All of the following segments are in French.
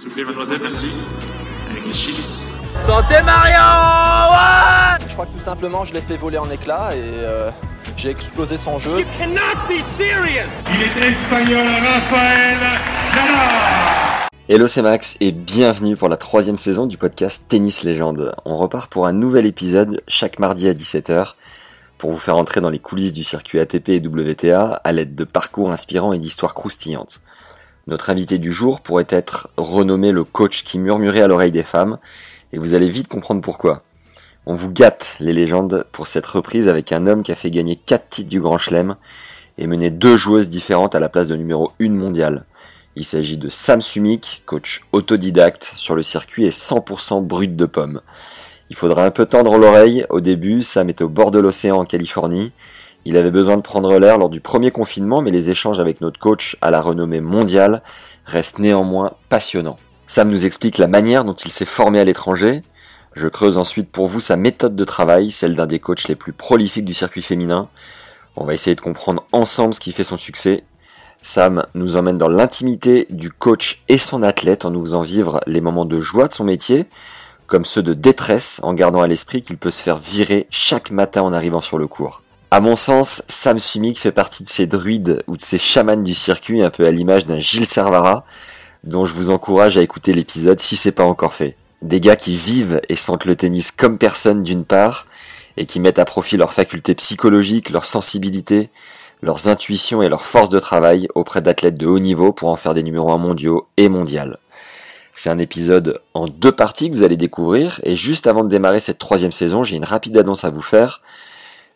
S'il vous plaît, mademoiselle, merci. Avec les chips. Santé Mario ouais Je crois que tout simplement, je l'ai fait voler en éclats et euh, j'ai explosé son jeu. cannot be serious Il est espagnol, Rafael Nadal Hello c'est Max et bienvenue pour la troisième saison du podcast Tennis Légende. On repart pour un nouvel épisode chaque mardi à 17h pour vous faire entrer dans les coulisses du circuit ATP et WTA à l'aide de parcours inspirants et d'histoires croustillantes. Notre invité du jour pourrait être renommé le coach qui murmurait à l'oreille des femmes et vous allez vite comprendre pourquoi. On vous gâte les légendes pour cette reprise avec un homme qui a fait gagner 4 titres du Grand Chelem et mené deux joueuses différentes à la place de numéro 1 mondiale. Il s'agit de Sam Sumik, coach autodidacte sur le circuit et 100% brut de pomme. Il faudra un peu tendre l'oreille. Au début, Sam est au bord de l'océan en Californie. Il avait besoin de prendre l'air lors du premier confinement, mais les échanges avec notre coach à la renommée mondiale restent néanmoins passionnants. Sam nous explique la manière dont il s'est formé à l'étranger. Je creuse ensuite pour vous sa méthode de travail, celle d'un des coachs les plus prolifiques du circuit féminin. On va essayer de comprendre ensemble ce qui fait son succès Sam nous emmène dans l'intimité du coach et son athlète en nous faisant vivre les moments de joie de son métier, comme ceux de détresse en gardant à l'esprit qu'il peut se faire virer chaque matin en arrivant sur le cours. À mon sens, Sam Sumik fait partie de ces druides ou de ces chamans du circuit un peu à l'image d'un Gilles Servara, dont je vous encourage à écouter l'épisode si c'est pas encore fait. Des gars qui vivent et sentent le tennis comme personne d'une part, et qui mettent à profit leurs facultés psychologiques, leur sensibilité, leurs intuitions et leur force de travail auprès d'athlètes de haut niveau pour en faire des numéros 1 mondiaux et mondial. C'est un épisode en deux parties que vous allez découvrir et juste avant de démarrer cette troisième saison, j'ai une rapide annonce à vous faire.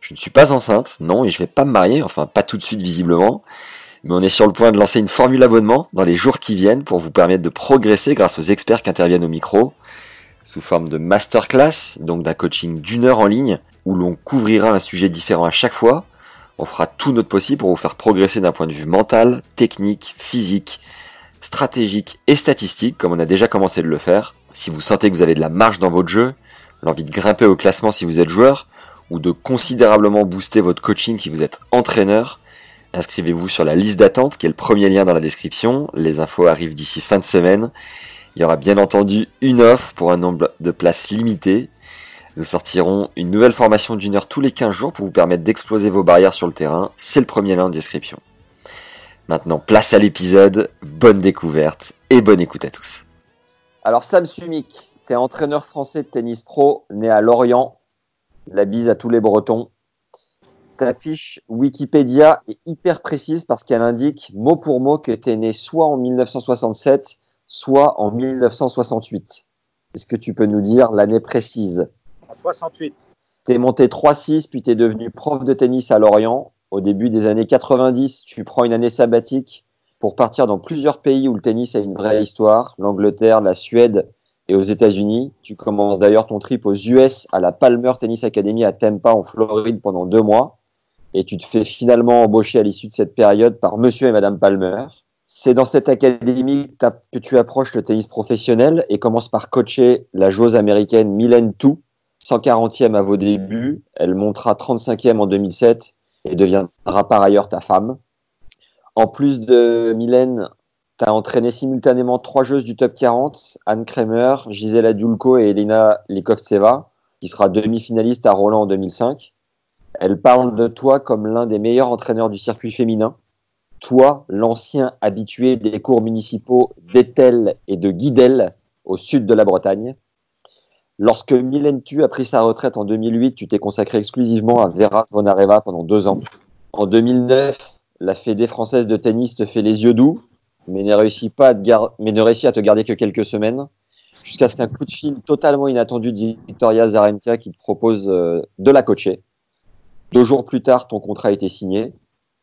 Je ne suis pas enceinte, non, et je vais pas me marier, enfin pas tout de suite visiblement, mais on est sur le point de lancer une formule abonnement dans les jours qui viennent pour vous permettre de progresser grâce aux experts qui interviennent au micro, sous forme de masterclass, donc d'un coaching d'une heure en ligne, où l'on couvrira un sujet différent à chaque fois, on fera tout notre possible pour vous faire progresser d'un point de vue mental, technique, physique, stratégique et statistique, comme on a déjà commencé de le faire. Si vous sentez que vous avez de la marge dans votre jeu, l'envie de grimper au classement si vous êtes joueur, ou de considérablement booster votre coaching si vous êtes entraîneur, inscrivez-vous sur la liste d'attente qui est le premier lien dans la description. Les infos arrivent d'ici fin de semaine. Il y aura bien entendu une offre pour un nombre de places limité nous sortirons une nouvelle formation d'une heure tous les 15 jours pour vous permettre d'exploser vos barrières sur le terrain. C'est le premier lien en description. Maintenant, place à l'épisode. Bonne découverte et bonne écoute à tous. Alors Sam Sumik, tu es entraîneur français de tennis pro, né à Lorient. La bise à tous les Bretons. Ta fiche Wikipédia est hyper précise parce qu'elle indique mot pour mot que tu es né soit en 1967, soit en 1968. Est-ce que tu peux nous dire l'année précise? 68. Tu es monté 3-6, puis tu es devenu prof de tennis à Lorient. Au début des années 90, tu prends une année sabbatique pour partir dans plusieurs pays où le tennis a une vraie histoire, l'Angleterre, la Suède et aux États-Unis. Tu commences d'ailleurs ton trip aux US à la Palmer Tennis Academy à Tampa en Floride pendant deux mois. Et tu te fais finalement embaucher à l'issue de cette période par monsieur et madame Palmer. C'est dans cette académie que tu approches le tennis professionnel et commences par coacher la joueuse américaine Mylène Tou, 140e à vos débuts. Elle montera 35e en 2007 et deviendra par ailleurs ta femme. En plus de Mylène, tu as entraîné simultanément trois joueuses du top 40, Anne Kremer, Gisela Dulko et Elena Likovtseva, qui sera demi-finaliste à Roland en 2005. Elle parle de toi comme l'un des meilleurs entraîneurs du circuit féminin. Toi, l'ancien habitué des cours municipaux d'Etel et de Guidel au sud de la Bretagne. Lorsque Mylène Tu a pris sa retraite en 2008, tu t'es consacré exclusivement à Vera Zvonareva pendant deux ans. En 2009, la Fédé française de tennis te fait les yeux doux, mais ne réussit, pas à te garder que quelques semaines, jusqu'à ce qu'un coup de fil totalement inattendu de Victoria Zarenka qui te propose euh, de la coacher. Deux jours plus tard, ton contrat a été signé.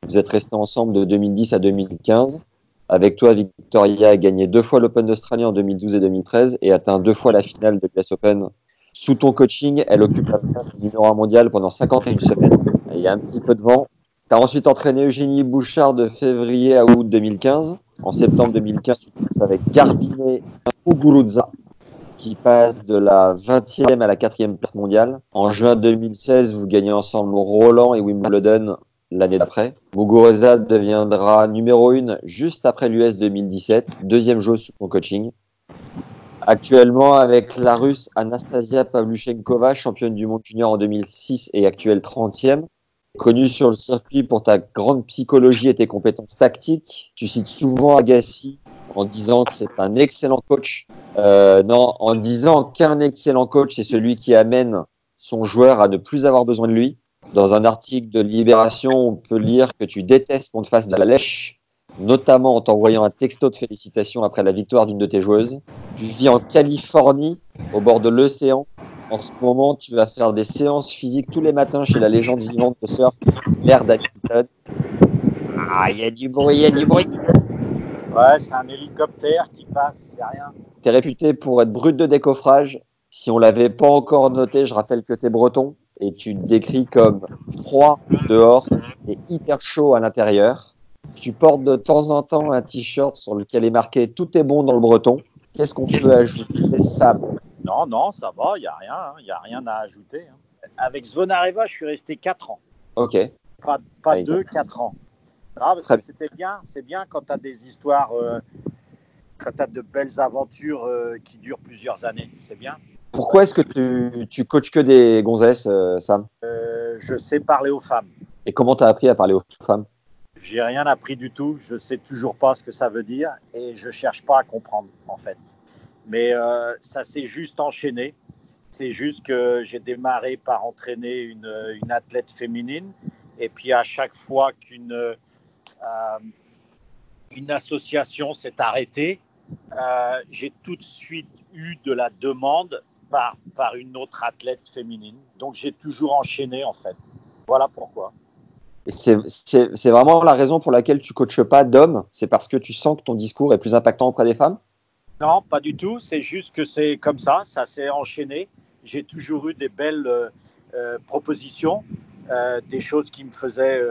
Vous êtes restés ensemble de 2010 à 2015, Avec toi, Victoria a gagné deux fois l'Open d'Australie en 2012 et 2013 et atteint deux fois la finale de l'US Open. Sous ton coaching, elle occupe la place numéro 1 mondial pendant 51 semaines. Il y a un petit peu de vent. Tu as ensuite entraîné Eugénie Bouchard de février à août 2015. En septembre 2015, tu passes avec Garbinet Muguruza qui passe de la 20e à la 4e place mondiale. En juin 2016, vous gagnez ensemble Roland et Wimbledon l'année d'après. Muguruza deviendra numéro 1 juste après l'US 2017, deuxième jeu sous ton coaching. Actuellement, avec la Russe Anastasia Pavluchenkova, championne du monde junior en 2006 et actuelle 30e, connue sur le circuit pour ta grande psychologie et tes compétences tactiques. Tu cites souvent Agassi en disant que c'est un excellent coach. Euh, non, en disant qu'un excellent coach, c'est celui qui amène son joueur à ne plus avoir besoin de lui. Dans un article de Libération, on peut lire que tu détestes qu'on te fasse de la lèche notamment en t'envoyant un texto de félicitations après la victoire d'une de tes joueuses. Tu vis en Californie, au bord de l'océan. En ce moment, tu vas faire des séances physiques tous les matins chez la légende vivante de surf, l'air d'Hamilton. Ah, il y a du bruit, il y a du bruit. Ouais, c'est un hélicoptère qui passe, c'est rien. Tu es réputé pour être brut de décoffrage. Si on l'avait pas encore noté, je rappelle que tu es breton et tu te décris comme froid dehors et hyper chaud à l'intérieur. Tu portes de temps en temps un t-shirt sur lequel est marqué Tout est bon dans le breton. Qu'est-ce qu'on peut ajouter, Sam Non, non, ça va, il n'y a rien, il hein, a rien à ajouter. Hein. Avec Zvonareva, je suis resté 4 ans. Ok. Pas, pas 2, 4 ans. Ah, c'était bien, c'est bien quand tu as des histoires, euh, quand tu as de belles aventures euh, qui durent plusieurs années, c'est bien. Pourquoi est-ce que tu, tu coaches que des gonzesses, euh, Sam? Je sais parler aux femmes. Et comment tu as appris à parler aux femmes? J'ai rien appris du tout, je sais toujours pas ce que ça veut dire et je cherche pas à comprendre en fait. Mais euh, ça s'est juste enchaîné. C'est juste que j'ai démarré par entraîner une, athlète féminine et puis à chaque fois qu'une euh, association s'est arrêtée, euh, j'ai tout de suite eu de la demande par, par une autre athlète féminine. Donc j'ai toujours enchaîné en fait. Voilà pourquoi. C'est vraiment la raison pour laquelle tu coaches pas d'hommes C'est parce que tu sens que ton discours est plus impactant auprès des femmes? Non, pas du tout. C'est juste que c'est comme ça, ça s'est enchaîné. J'ai toujours eu des belles euh, euh, propositions, euh, des choses qui me faisaient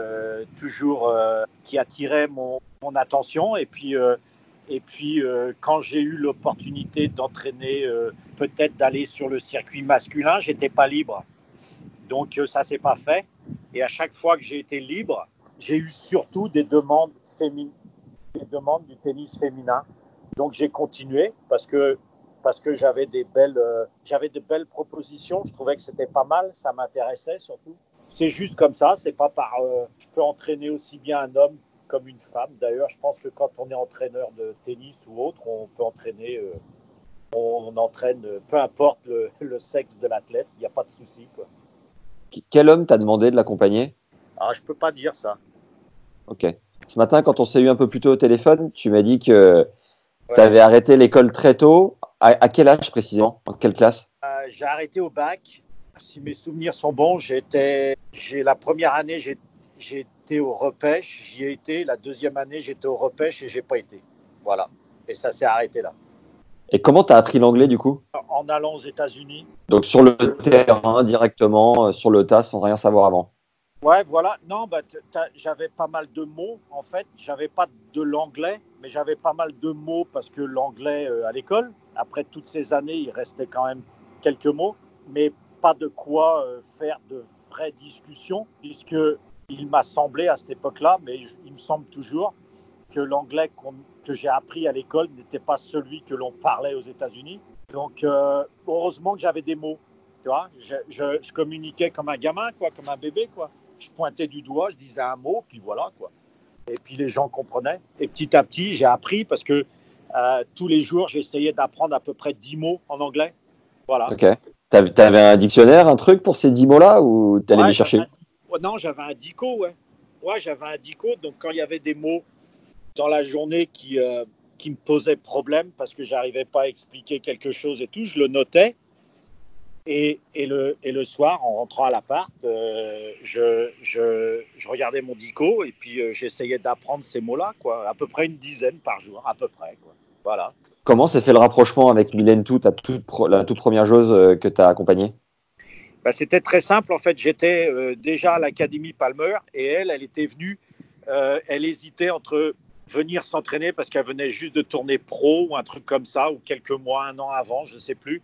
toujours, qui attiraient mon, mon, attention. Et puis, et puis quand j'ai eu l'opportunité d'entraîner, peut-être d'aller sur le circuit masculin, j'étais pas libre. Donc ça s'est pas fait. Et à chaque fois que j'ai été libre, j'ai eu surtout des demandes féminines, des demandes du tennis féminin. Donc j'ai continué parce que parce que j'avais des belles euh, j'avais de belles propositions. Je trouvais que c'était pas mal, ça m'intéressait surtout. C'est juste comme ça. C'est pas par euh, je peux entraîner aussi bien un homme comme une femme. D'ailleurs, je pense que quand on est entraîneur de tennis ou autre, on peut entraîner. Euh, on entraîne, peu importe le, le sexe de l'athlète, il n'y a pas de souci. Quoi. Quel homme t'a demandé de l'accompagner? Ah, je peux pas dire ça. Ok. Ce matin, quand on s'est eu un peu plus tôt au téléphone, tu m'as dit que tu avais arrêté l'école très tôt. À, quel âge précisément? En quelle classe? Euh, J'ai arrêté au bac. Si mes souvenirs sont bons, j'étais, j'ai la première année, j'ai, été au repêche, j'y ai été. La deuxième année, j'étais au repêche et j'ai pas été. Voilà. Et ça s'est arrêté là. Et comment tu as appris l'anglais du coup? En allant aux États-Unis. Donc sur le terrain, directement, euh, sur le tas, sans rien savoir avant Ouais, voilà. Non, bah, j'avais pas mal de mots en fait. J'avais pas de l'anglais, mais j'avais pas mal de mots parce que l'anglais euh, à l'école, après toutes ces années, il restait quand même quelques mots, mais pas de quoi euh, faire de vraies discussions, puisque il m'a semblé à cette époque-là, mais il me semble toujours que l'anglais que j'ai appris à l'école n'était pas celui que l'on parlait aux États-Unis. Donc, euh, heureusement que j'avais des mots. Tu vois, je, je, communiquais comme un gamin, quoi, comme un bébé, quoi. Je pointais du doigt, je disais un mot, puis voilà, quoi. Et puis les gens comprenaient. Et petit à petit, j'ai appris parce que euh, tous les jours, j'essayais d'apprendre à peu près 10 mots en anglais. Voilà. Ok. Tu avais un dictionnaire, un truc pour ces 10 mots-là ou tu allais les chercher? Non, j'avais un dico, ouais. Ouais, j'avais un dico. Donc quand il y avait des mots dans la journée qui, euh, qui me posait problème parce que j'arrivais pas à expliquer quelque chose et tout, je le notais. Et, et, le, et le soir, en rentrant à l'appart, euh, je, je, je, regardais mon dico et puis euh, j'essayais d'apprendre ces mots-là, quoi. À peu près une dizaine par jour, à peu près, quoi. Voilà. Comment s'est fait le rapprochement avec Mylène Tout, ta toute, la toute première joueuse euh, que tu as accompagnée? Bah, C'était très simple. En fait, j'étais euh, déjà à l'Académie Palmer et elle, elle était venue. Elle hésitait entre venir s'entraîner parce qu'elle venait juste de tourner pro ou un truc comme ça, ou quelques mois, un an avant, je ne sais plus.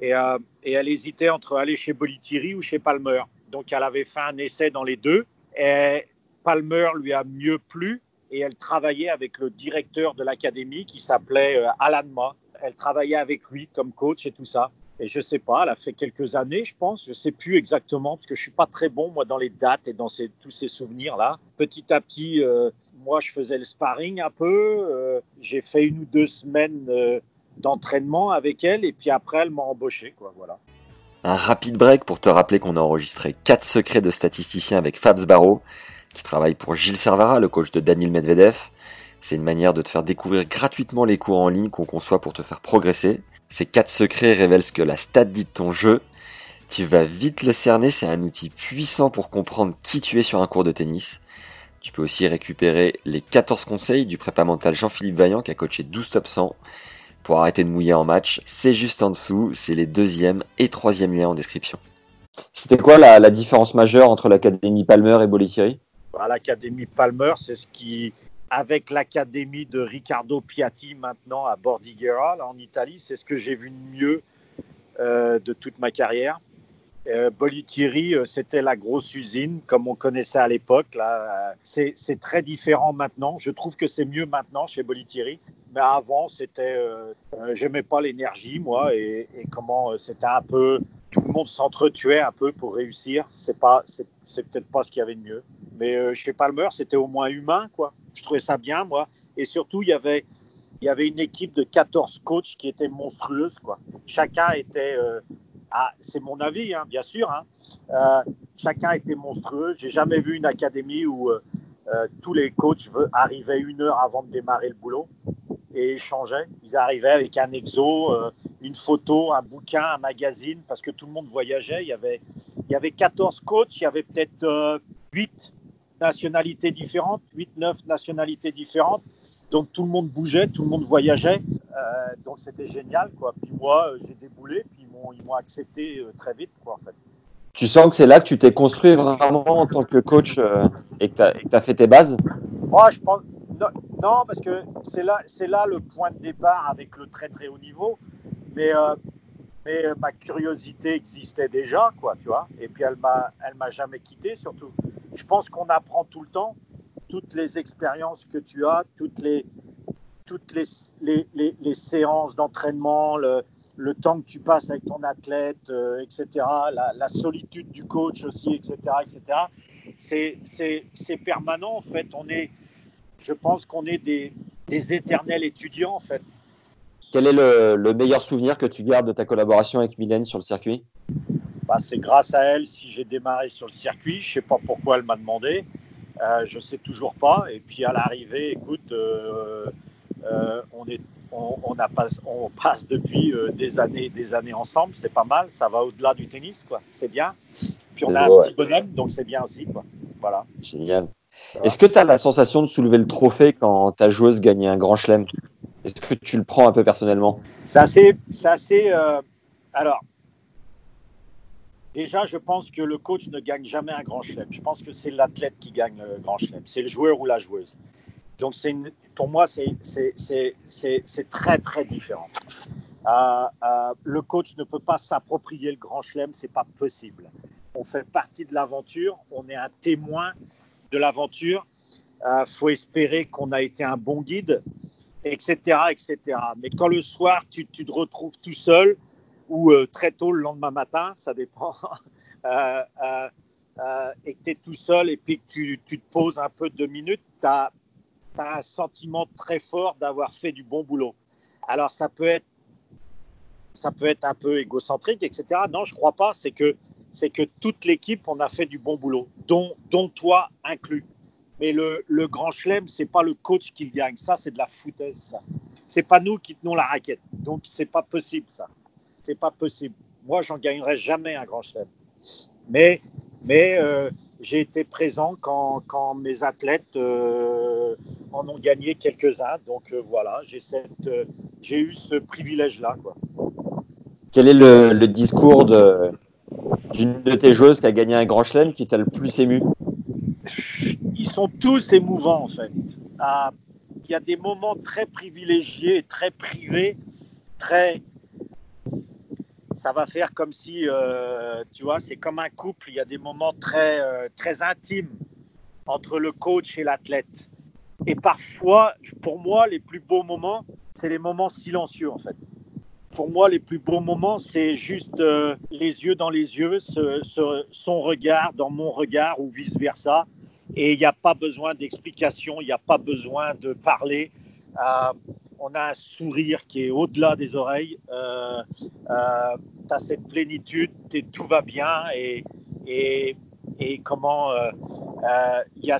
Et, euh, et, elle hésitait entre aller chez Bolitieri ou chez Palmer. Donc, elle avait fait un essai dans les deux. Palmer lui a mieux plu et elle travaillait avec le directeur de l'académie qui s'appelait euh, Alan Ma. Elle travaillait avec lui comme coach et tout ça. Et je sais pas, elle a fait quelques années, je pense. Je sais plus exactement parce que je suis pas très bon moi dans les dates et dans ces, tous ces souvenirs là. Petit à petit, euh, moi je faisais le sparring un peu. J'ai fait une ou deux semaines d'entraînement avec elle et puis après elle m'a embauché quoi. Voilà. Un rapide break pour te rappeler qu'on a enregistré 4 secrets de statisticiens avec Fabs Barreau qui travaille pour Gilles Servara, le coach de Daniel Medvedev. C'est une manière de te faire découvrir gratuitement les cours en ligne qu'on conçoit pour te faire progresser. Ces quatre secrets révèlent ce que la stat dit de ton jeu. Tu vas vite le cerner, c'est un outil puissant pour comprendre qui tu es sur un cours de tennis. Tu peux aussi récupérer les 14 conseils du prépa mental Jean-Philippe Vaillant qui a coaché 12 top 100 pour arrêter de mouiller en match. C'est juste en dessous, c'est les deuxième et troisième liens en description. C'était quoi la, la, différence majeure entre l'Académie Palmer et Bolitieri À l'Académie Palmer, c'est ce qui avec l'académie de Riccardo Piatti maintenant à Bordighera, là, en Italie. C'est ce que j'ai vu de mieux euh, de toute ma carrière. Euh, Bolitieri, euh, c'était la grosse usine, comme on connaissait à l'époque. Là, c'est, très différent maintenant. Je trouve que c'est mieux maintenant chez Bolitieri. Mais avant, c'était, euh, j'aimais pas l'énergie, moi, et, comment c'était un peu, tout le monde s'entretuait un peu pour réussir. C'est pas, c'est, peut-être pas ce qu'il y avait de mieux. Mais chez Palmer, c'était au moins humain, quoi je trouvais ça bien, moi. Et surtout, il y avait, il y avait une équipe de 14 coachs qui était monstrueuse. Quoi. Chacun était, euh, ah, c'est mon avis, hein, bien sûr, hein, euh, chacun était monstrueux. J'ai jamais vu une académie où euh, euh tous les coachs arrivaient une heure avant de démarrer le boulot et échangeaient. Ils arrivaient avec un exo, une photo, un bouquin, un magazine, parce que tout le monde voyageait. Il y avait, il y avait 14 coachs, il y avait peut-être 8 nationalités différentes, 8-9 nationalités différentes. Donc tout le monde bougeait, tout le monde voyageait. Donc c'était génial. Puis moi, j'ai déboulé, ils m'ont accepté euh, très vite. Quoi, en fait. Tu sens que c'est là que tu t'es construit vraiment en tant que coach euh, et que tu as, fait tes bases? Moi, je pense. Non, non parce que c'est là, là le point de départ avec le très très haut niveau. Mais, euh, mais ma curiosité existait déjà, quoi, tu vois. Et puis elle m'a, elle m'a jamais quitté, surtout je pense qu'on apprend tout le temps. Toutes les expériences que tu as, toutes les, toutes les, les, les, les séances d'entraînement, le, le, temps que tu passes avec ton athlète, euh, etc., la, la, solitude du coach aussi, etc., etc., c'est permanent en fait. On est, je pense qu'on est des, des, éternels étudiants en fait. Quel est le, le, meilleur souvenir que tu gardes de ta collaboration avec Mylène sur le circuit? Bah, c'est grâce à elle si j'ai démarré sur le circuit. Je ne sais pas pourquoi elle m'a demandé. Euh, je ne sais toujours pas. Et puis à l'arrivée, écoute, euh, euh, on, est, on, on, a pas, on passe depuis euh, des années des années ensemble. C'est pas mal. Ça va au-delà du tennis. quoi. C'est bien. Puis on a un petit bonhomme, donc c'est bien aussi. Quoi. Voilà. Génial. Est-ce que tu as la sensation de soulever le trophée quand ta joueuse gagne un grand chelem? Est-ce que tu le prends un peu personnellement? C'est assez. assez alors, Déjà, je pense que le coach ne gagne jamais un grand chelem. Je pense que c'est l'athlète qui gagne le grand chelem. C'est le joueur ou la joueuse. Donc, pour moi, c'est très, très différent. Euh, euh, le coach ne peut pas s'approprier le grand chelem, c'est pas possible. On fait partie de l'aventure, on est un témoin de l'aventure. Euh, faut espérer qu'on a été un bon guide, etc., etc. Mais quand le soir, tu, te retrouves tout seul, ou euh, très tôt le lendemain matin, ça dépend, et que tu es tout seul et puis que tu, tu, te poses un peu deux minutes, tu as, as, un sentiment très fort d'avoir fait du bon boulot. Alors ça peut être, ça peut être un peu égocentrique, etc. Non, je crois pas. C'est que, c'est que toute l'équipe, on a fait du bon boulot, dont, dont toi inclus. Mais le, le grand chelem, c'est pas le coach qui le gagne. Ça, c'est de la foutaise. Ça. C'est pas nous qui tenons la raquette. Donc, c'est pas possible, ça c'est pas possible. moi, j'en gagnerai jamais un grand chelem. Mais, mais euh, j'ai été présent quand, quand mes athlètes euh, en ont gagné quelques-uns. Donc euh, voilà, j'ai cette, euh, j'ai eu ce privilège-là. Quoi. Quel est le, le discours de, d'une de tes joueuses qui a gagné un grand chelem qui t'a le plus ému? Ils sont tous émouvants en fait. Ah, Il y a des moments très privilégiés, très privés, très. Ça va faire comme si, euh, tu vois, c'est comme un couple. Il y a des moments très, euh, très intimes entre le coach et l'athlète. Et parfois, pour moi, les plus beaux moments, c'est les moments silencieux en fait. Pour moi, les plus beaux moments, c'est juste euh, les yeux dans les yeux, son regard dans mon regard ou vice-versa. Et il n'y a pas besoin d'explication, il n'y a pas besoin de parler. Euh, on a un sourire qui est au-delà des oreilles. Euh, tu as cette plénitude, tout va bien. Et, comment euh, euh, il y, a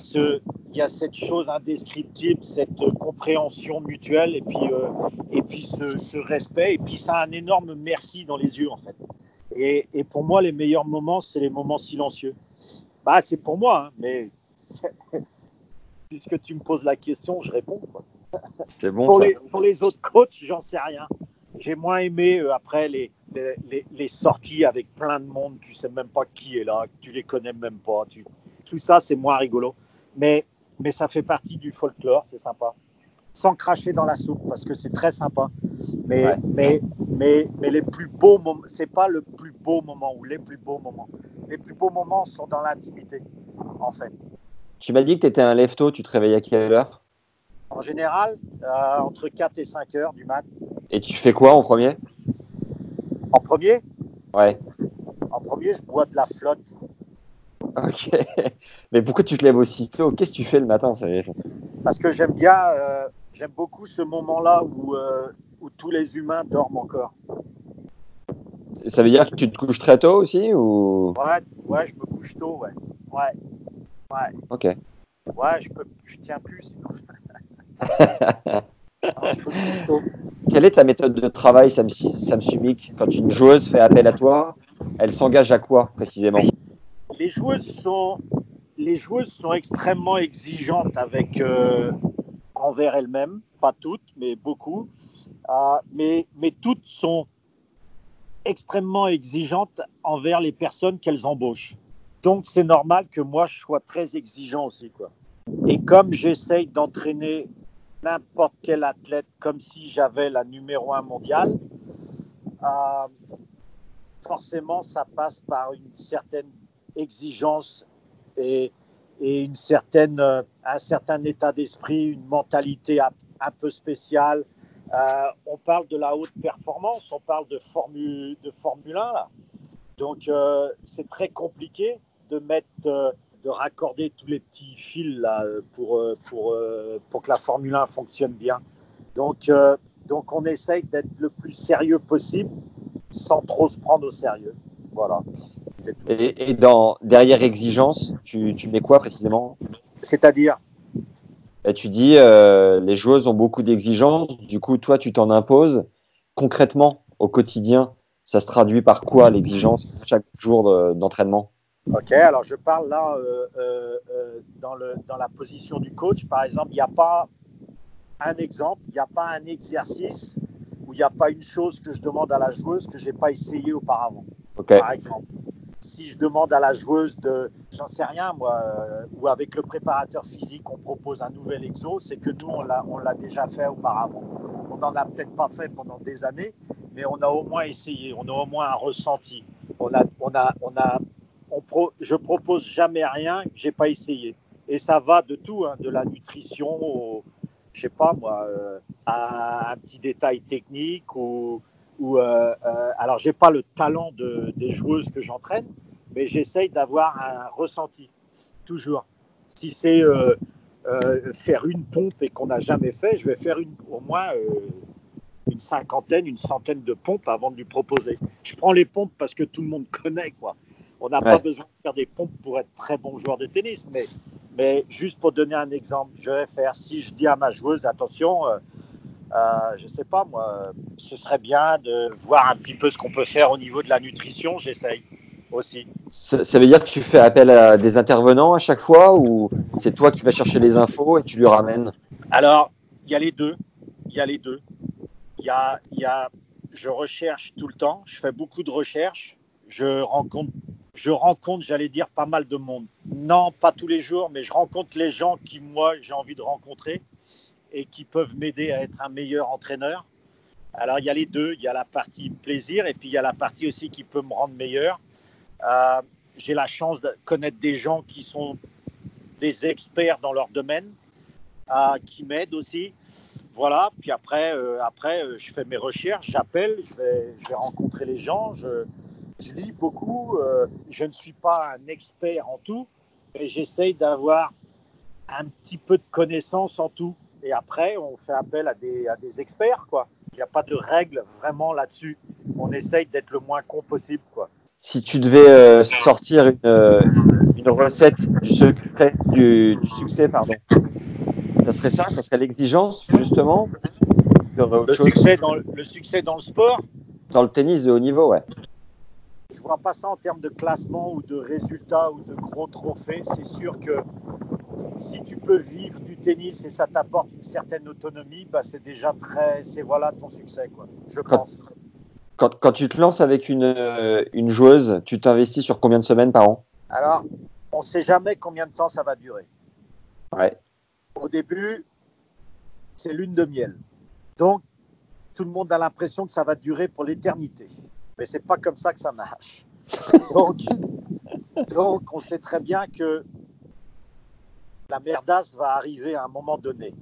il y a cette chose indescriptible, cette compréhension mutuelle et puis, euh, et puis ce, respect. Et puis ça a un énorme merci dans les yeux en fait. Et, pour moi, les meilleurs moments, c'est les moments silencieux. Bah, c'est pour moi, hein, mais puisque tu me poses la question, je réponds. C'est bon Pour ça. les, pour les autres coachs, j'en sais rien. J'ai moins aimé euh, après les, les, les- les sorties avec plein de monde. Tu sais même pas qui est là, tu les connais même pas. Tu... Tout ça, c'est moins rigolo. Mais, mais ça fait partie du folklore, c'est sympa. Sans cracher dans la soupe, parce que c'est très sympa. Mais, Ouais. mais, mais, mais les plus beaux moments, c'est pas le plus beau moment ou les plus beaux moments. Les plus beaux moments sont dans l'intimité, en fait. Tu m'as dit que tu étais un lefto, tu te réveillais à quelle heure? En général, euh, entre 4 et 5 heures du mat. Et tu fais quoi en premier? En premier, Ouais. en premier, je bois de la flotte. Ok. Mais pourquoi tu te lèves aussitôt Qu'est-ce que tu fais le matin Parce que j'aime bien, euh, j'aime beaucoup ce moment-là où, euh, où tous les humains dorment encore. Ça veut dire que tu te couches très tôt aussi ou? Ouais, ouais, je me couche tôt, ouais. Ouais, ouais, Ok. ouais, je peux, je tiens plus sinon. Quelle est ta méthode de travail, Sam, Sumik Quand une joueuse fait appel à toi, elle s'engage à quoi précisément? Les joueuses sont, les joueuses sont extrêmement exigeantes avec euh, envers elles-mêmes, pas toutes, mais beaucoup. Euh, mais, mais toutes sont extrêmement exigeantes envers les personnes qu'elles embauchent. Donc c'est normal que moi je sois très exigeant aussi, quoi. Et comme j'essaye d'entraîner n'importe quel athlète comme si j'avais la numéro un mondiale, euh, forcément ça passe par une certaine exigence et, et une certaine, euh, un certain état d'esprit, une mentalité un, peu spéciale. Euh, on parle de la haute performance, on parle de Formule, de Formule 1 là. Donc c'est très compliqué de mettre, de raccorder tous les petits fils là pour, euh, pour, euh, pour que la Formule 1 fonctionne bien. Donc, euh, donc on essaye d'être le plus sérieux possible sans trop se prendre au sérieux. Voilà. Et, et dans derrière exigence, tu, tu mets quoi précisément? C'est-à-dire, Bah, Tu dis euh, les joueuses ont beaucoup d'exigences, du coup toi tu t'en imposes. Concrètement, au quotidien, ça se traduit par quoi l'exigence chaque jour de- d'entraînement? Ok, alors je parle là euh, euh, euh, dans, le, dans la position du coach. Par exemple, il n'y a pas un exemple, il n'y a pas un exercice où il n'y a pas une chose que je demande à la joueuse que je n'ai pas essayé auparavant. Ok. Par exemple, si je demande à la joueuse de, j'en sais rien moi, euh, ou avec le préparateur physique, on propose un nouvel exo, c'est que nous, on l'a, on l'a déjà fait auparavant. On n'en a peut-être pas fait pendant des années, mais on a au moins essayé, on a au moins un ressenti. On a, on a, on a, on pro, je propose jamais rien que j'ai pas essayé. Et ça va de tout, hein, de la nutrition au, je sais pas moi, euh, à un petit détail technique ou, ou euh, euh, alors j'ai pas le talent de, des joueuses que j'entraîne, mais j'essaye d'avoir un ressenti toujours. Si c'est euh, faire une pompe et qu'on n'a jamais fait, je vais faire au moins une cinquantaine, une centaine de pompes avant de lui proposer. Je prends les pompes parce que tout le monde connaît quoi. On n'a pas besoin de faire des pompes pour être très bon joueur de tennis, mais, mais juste pour donner un exemple, je vais faire, si je dis à ma joueuse, attention, euh, Euh, je sais pas, moi, ce serait bien de voir un petit peu ce qu'on peut faire au niveau de la nutrition. J'essaye aussi. Ça, ça veut dire que tu fais appel à des intervenants à chaque fois ou c'est toi qui vas chercher les infos et tu lui ramènes? Alors, il y a les deux. Il y a les deux. Il y a, y a, je recherche tout le temps. Je fais beaucoup de recherches. Je rencontre, je rencontre, j'allais dire, pas mal de monde. Non, pas tous les jours, mais je rencontre les gens qui, moi, j'ai envie de rencontrer et qui peuvent m'aider à être un meilleur entraîneur. Alors, il y a les deux. Il y a la partie plaisir et puis il y a la partie aussi qui peut me rendre meilleur. Euh, j'ai la chance de connaître des gens qui sont des experts dans leur domaine, euh, qui m'aident aussi. Voilà, puis après, euh, après je fais mes recherches, j'appelle, je vais, je vais rencontrer les gens, je lis beaucoup. euh, je ne suis pas un expert en tout, mais j'essaye d'avoir un petit peu de connaissances en tout. Et après, on fait appel à des, à des experts, quoi. Il n'y a pas de règles vraiment là-dessus. On essaye d'être le moins con possible, quoi. Si tu devais euh, sortir une, euh, une recette du secret, du, du succès, pardon, ça serait ça? Ça serait l'exigence, justement? Le succès, dans, le- le succès dans le sport, Dans le tennis de haut niveau, ouais. Je vois pas ça en termes de classement ou de résultats ou de gros trophées. C'est sûr que si tu peux vivre du tennis et ça t'apporte une certaine autonomie, bah c'est déjà très, c'est voilà ton succès quoi. Je Quand- pense. Quand, quand tu te lances avec une, euh, une joueuse, tu t'investis sur combien de semaines par an? Alors, on sait jamais combien de temps ça va durer. Ouais. Au début, c'est lune de miel. Donc, tout le monde a l'impression que ça va durer pour l'éternité. Mais c'est pas comme ça que ça marche. Donc, donc, on sait très bien que la merdasse va arriver à un moment donné.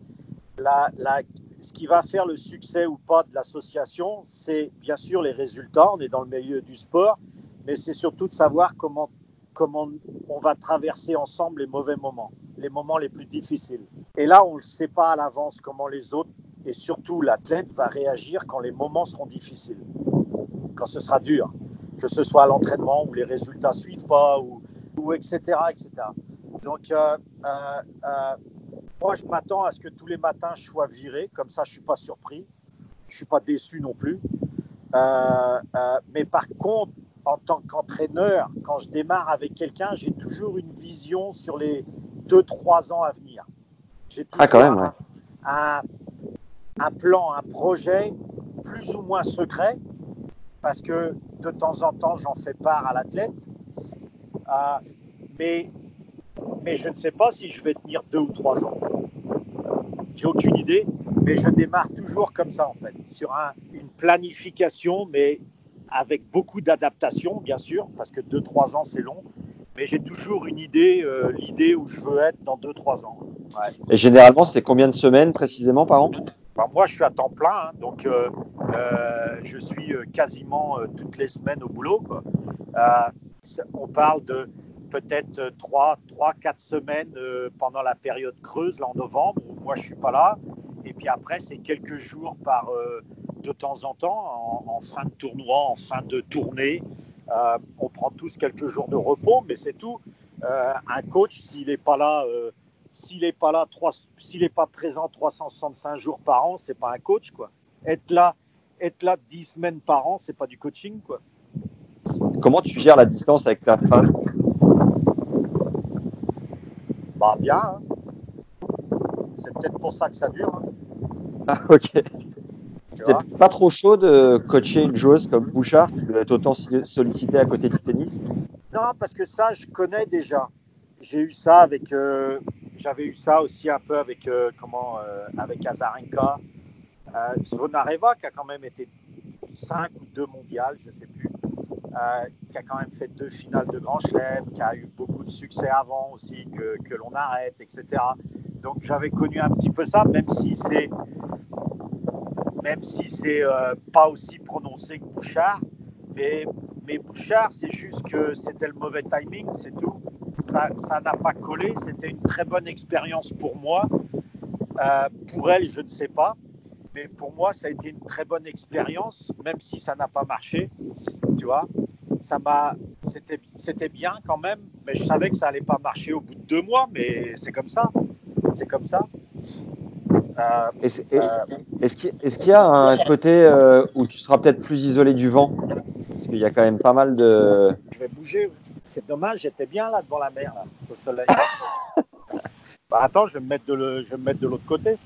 La, la- ce qui va faire le succès ou pas de l'association, c'est bien sûr les résultats. On est dans le milieu du sport, mais c'est surtout de savoir comment, comment on va traverser ensemble les mauvais moments, les moments les plus difficiles. Et là, on ne sait pas à l'avance comment les autres, et surtout l'athlète, va réagir quand les moments seront difficiles, quand ce sera dur, que ce soit à l'entraînement où les résultats ne suivent pas, ou, ou etc., etc. Donc, euh, euh, euh, moi, je m'attends à ce que tous les matins, je sois viré, comme ça, je ne suis pas surpris, je ne suis pas déçu non plus. Euh, mais par contre, en tant qu'entraîneur, quand je démarre avec quelqu'un, j'ai toujours une vision sur les 2-3 ans à venir. J'ai Ah, quand même, ouais. un, un plan, un projet plus ou moins secret, parce que de temps en temps, j'en fais part à l'athlète. Euh, mais, mais je ne sais pas si je vais tenir deux ou trois ans. J'ai aucune idée, mais je démarre toujours comme ça, en fait, sur un- une planification, mais avec beaucoup d'adaptation, bien sûr, parce que deux, trois ans, c'est long. Mais j'ai toujours une idée, euh, l'idée où je veux être dans deux, trois ans. Ouais. Et généralement, c'est combien de semaines précisément par an? Enfin, moi, je suis à temps plein, hein, donc euh, euh, je suis euh, quasiment euh, toutes les semaines au boulot. Euh, on parle de peut-être 3, 3, 4 semaines euh, pendant la période creuse, là en novembre, où moi je suis pas là. Et puis après, c'est quelques jours par euh, de temps en temps, en, fin de tournoi, en fin de tournée. Euh, on prend tous quelques jours de repos, mais c'est tout. Euh, un coach, s'il n'est pas là, euh, s'il n'est pas là, s'il n'est pas présent 365 jours par an, c'est pas un coach, quoi. Être là, être là 10 semaines par an, c'est pas du coaching, quoi. Comment tu gères la distance avec ta femme? Bah bien. hein. C'est peut-être pour ça que ça dure. hein, Ah, ok. C'était pas trop chaud de coacher une joueuse comme Bouchard qui doit être autant sollicitée à côté du tennis? Non, parce que ça, je connais déjà. J'ai eu ça avec. euh, J'avais eu ça aussi un peu avec euh, comment euh, avec Azarenka, euh, Zvonareva qui a quand même été 5 ou 2 mondiales, je ne sais plus, euh, qui a quand même fait deux finales de Grand Chelem, qui a eu beaucoup de succès avant aussi, que, que l'on arrête, etc. Donc j'avais connu un petit peu ça, même si c'est même si c'est euh, pas aussi prononcé que Bouchard, mais mais Bouchard, c'est juste que c'était le mauvais timing, c'est tout. Ça n'a pas collé. C'était une très bonne expérience pour moi. Euh, pour elle, je ne sais pas. Mais pour moi, ça a été une très bonne expérience, même si ça n'a pas marché. Tu vois, ça m'a, c'était, c'était bien quand même, mais je savais que ça allait pas marcher au bout de deux mois. Mais c'est comme ça. C'est comme ça. Euh, est-ce, est-ce, qu'il, y a un côté euh, où tu seras peut-être plus isolé du vent? Parce qu'il y a quand même pas mal de. Je vais bouger. C'est dommage, j'étais bien là devant la mer, là, au soleil. bah, attends, je vais me mettre de, le, je vais me mettre de l'autre côté.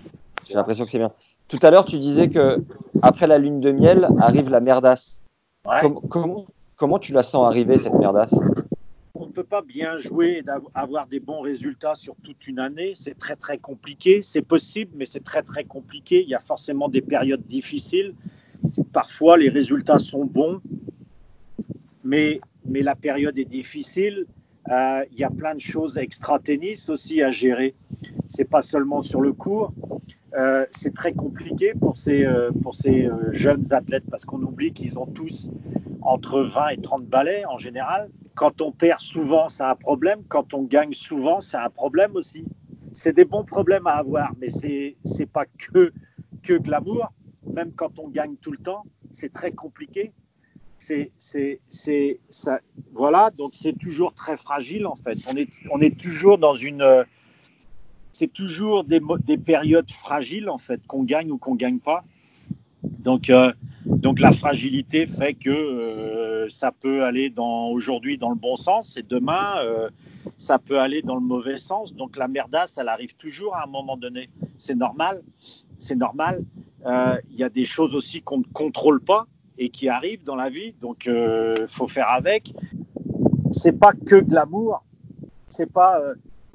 J'ai l'impression que c'est bien. Tout à l'heure, tu disais que après la lune de miel arrive la merdasse. comment, comment tu la sens arriver, cette merdasse? On ne peut pas bien jouer et avoir des bons résultats sur toute une année. C'est très très compliqué. C'est possible, mais c'est très très compliqué. Il y a forcément des périodes difficiles. Parfois, les résultats sont bons, mais, mais la période est difficile. Euh, il y a plein de choses extra-tennis aussi à gérer. C'est pas seulement sur le cours. Euh, c'est très compliqué pour ces, euh, ces jeunes athlètes parce qu'on oublie qu'ils ont tous entre 20 et 30 balais en général. Quand on perd souvent, c'est un problème. Quand on gagne souvent, c'est un problème aussi. C'est des bons problèmes à avoir, mais c'est n'est pas que, glamour. Même quand on gagne tout le temps, c'est très compliqué. C'est. Voilà, donc c'est toujours très fragile en fait. On est toujours dans une. C'est toujours des, des périodes fragiles en fait, qu'on gagne ou qu'on gagne pas. Donc, euh, donc la fragilité fait que euh, ça peut aller aujourd'hui dans le bon sens et demain euh, ça peut aller dans le mauvais sens. Donc la merdasse, elle arrive toujours à un moment donné. C'est normal, c'est normal. Il y a des choses aussi qu'on ne contrôle pas et qui arrivent dans la vie, donc il faut faire avec. C'est pas que de l'amour, c'est pas,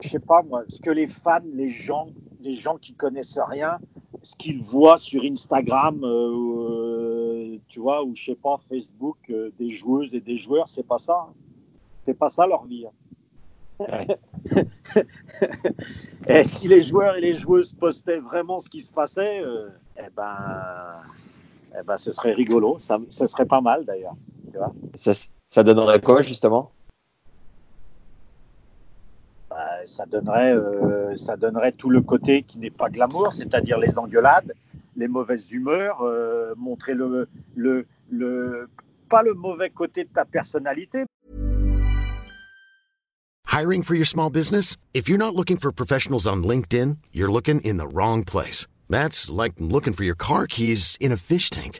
je sais pas moi, ce que les fans, les gens, les gens qui connaissent rien, ce qu'ils voient sur Instagram, euh, tu vois, ou je sais pas, Facebook, euh, des joueuses et des joueurs, c'est pas ça. Hein. C'est pas ça leur vie. Hein. et si les joueurs et les joueuses postaient vraiment ce qui se passait, euh, eh ben, eh ben, ce serait rigolo. Ça, ce serait pas mal d'ailleurs. Ça, ça donnerait quoi justement bah, ça, donnerait, euh, ça donnerait tout le côté qui n'est pas glamour, c'est-à-dire les engueulades, les mauvaises humeurs, euh, montrer le, le, le, pas le mauvais côté de ta personnalité. Hiring for your small business? If you're not looking for professionals on LinkedIn, you're looking in the wrong place. That's like looking for your car keys in a fish tank.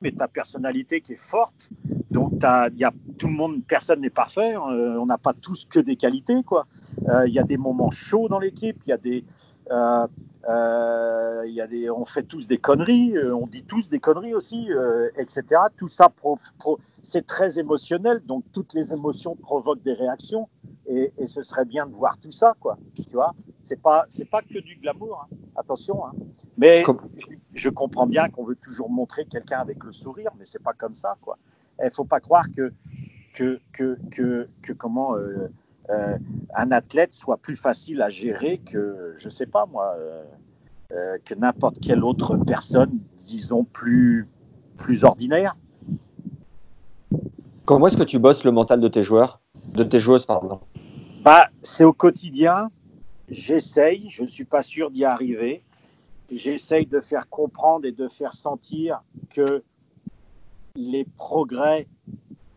Mais ta personnalité qui est forte, donc y a, tout le monde, personne n'est parfait, euh, on n'a pas tous que des qualités, quoi. Euh, il y a des moments chauds dans l'équipe, il y a des, euh, euh, y a des, on fait tous des conneries, on dit tous des conneries aussi, etc. Tout ça, c'est très émotionnel, donc toutes les émotions provoquent des réactions, et, ce serait bien de voir tout ça, quoi. Tu vois, c'est pas, c'est pas que du glamour, hein. attention. Hein. Mais je, je, comprends bien qu'on veut toujours montrer quelqu'un avec le sourire, mais c'est pas comme ça, quoi. Il faut pas croire que que, que, que, que comment euh, un athlète soit plus facile à gérer que, je sais pas moi, euh, euh, que n'importe quelle autre personne, disons, plus, plus ordinaire. Comment est-ce que tu bosses le mental de tes joueurs, de tes joueuses, pardon? Bah, C'est au quotidien. J'essaye, je ne suis pas sûr d'y arriver. J'essaye de faire comprendre et de faire sentir que les progrès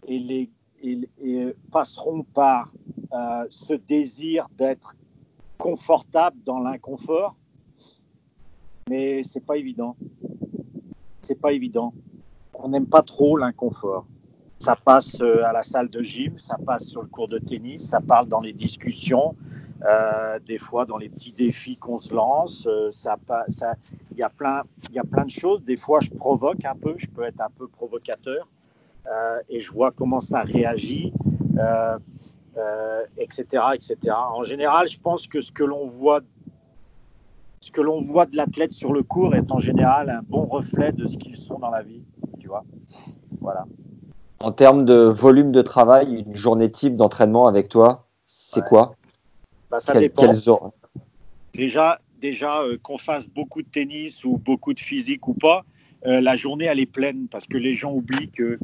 et les et, passeront par euh, ce désir d'être confortable dans l'inconfort. Mais c'est pas évident. C'est pas évident. On n'aime pas trop l'inconfort. Ça passe euh, à la salle de gym, ça passe sur le cours de tennis, ça parle dans les discussions, euh, des fois dans les petits défis qu'on se lance. ça, ça, il y a plein de choses. Des fois, je provoque un peu, je peux être un peu provocateur. Euh, et je vois comment ça réagit, etc., euh, etc. Euh, en général, je pense que ce que l'on voit ce que l'on voit de l'athlète sur le cours est en général un bon reflet de ce qu'ils sont dans la vie, tu vois. Voilà. En termes de volume de travail, une journée type d'entraînement avec toi, c'est quoi? Bah, Ça dépend. Déjà, déjà qu'on fasse beaucoup de tennis ou beaucoup de physique ou pas, la journée elle est pleine parce que les gens oublient que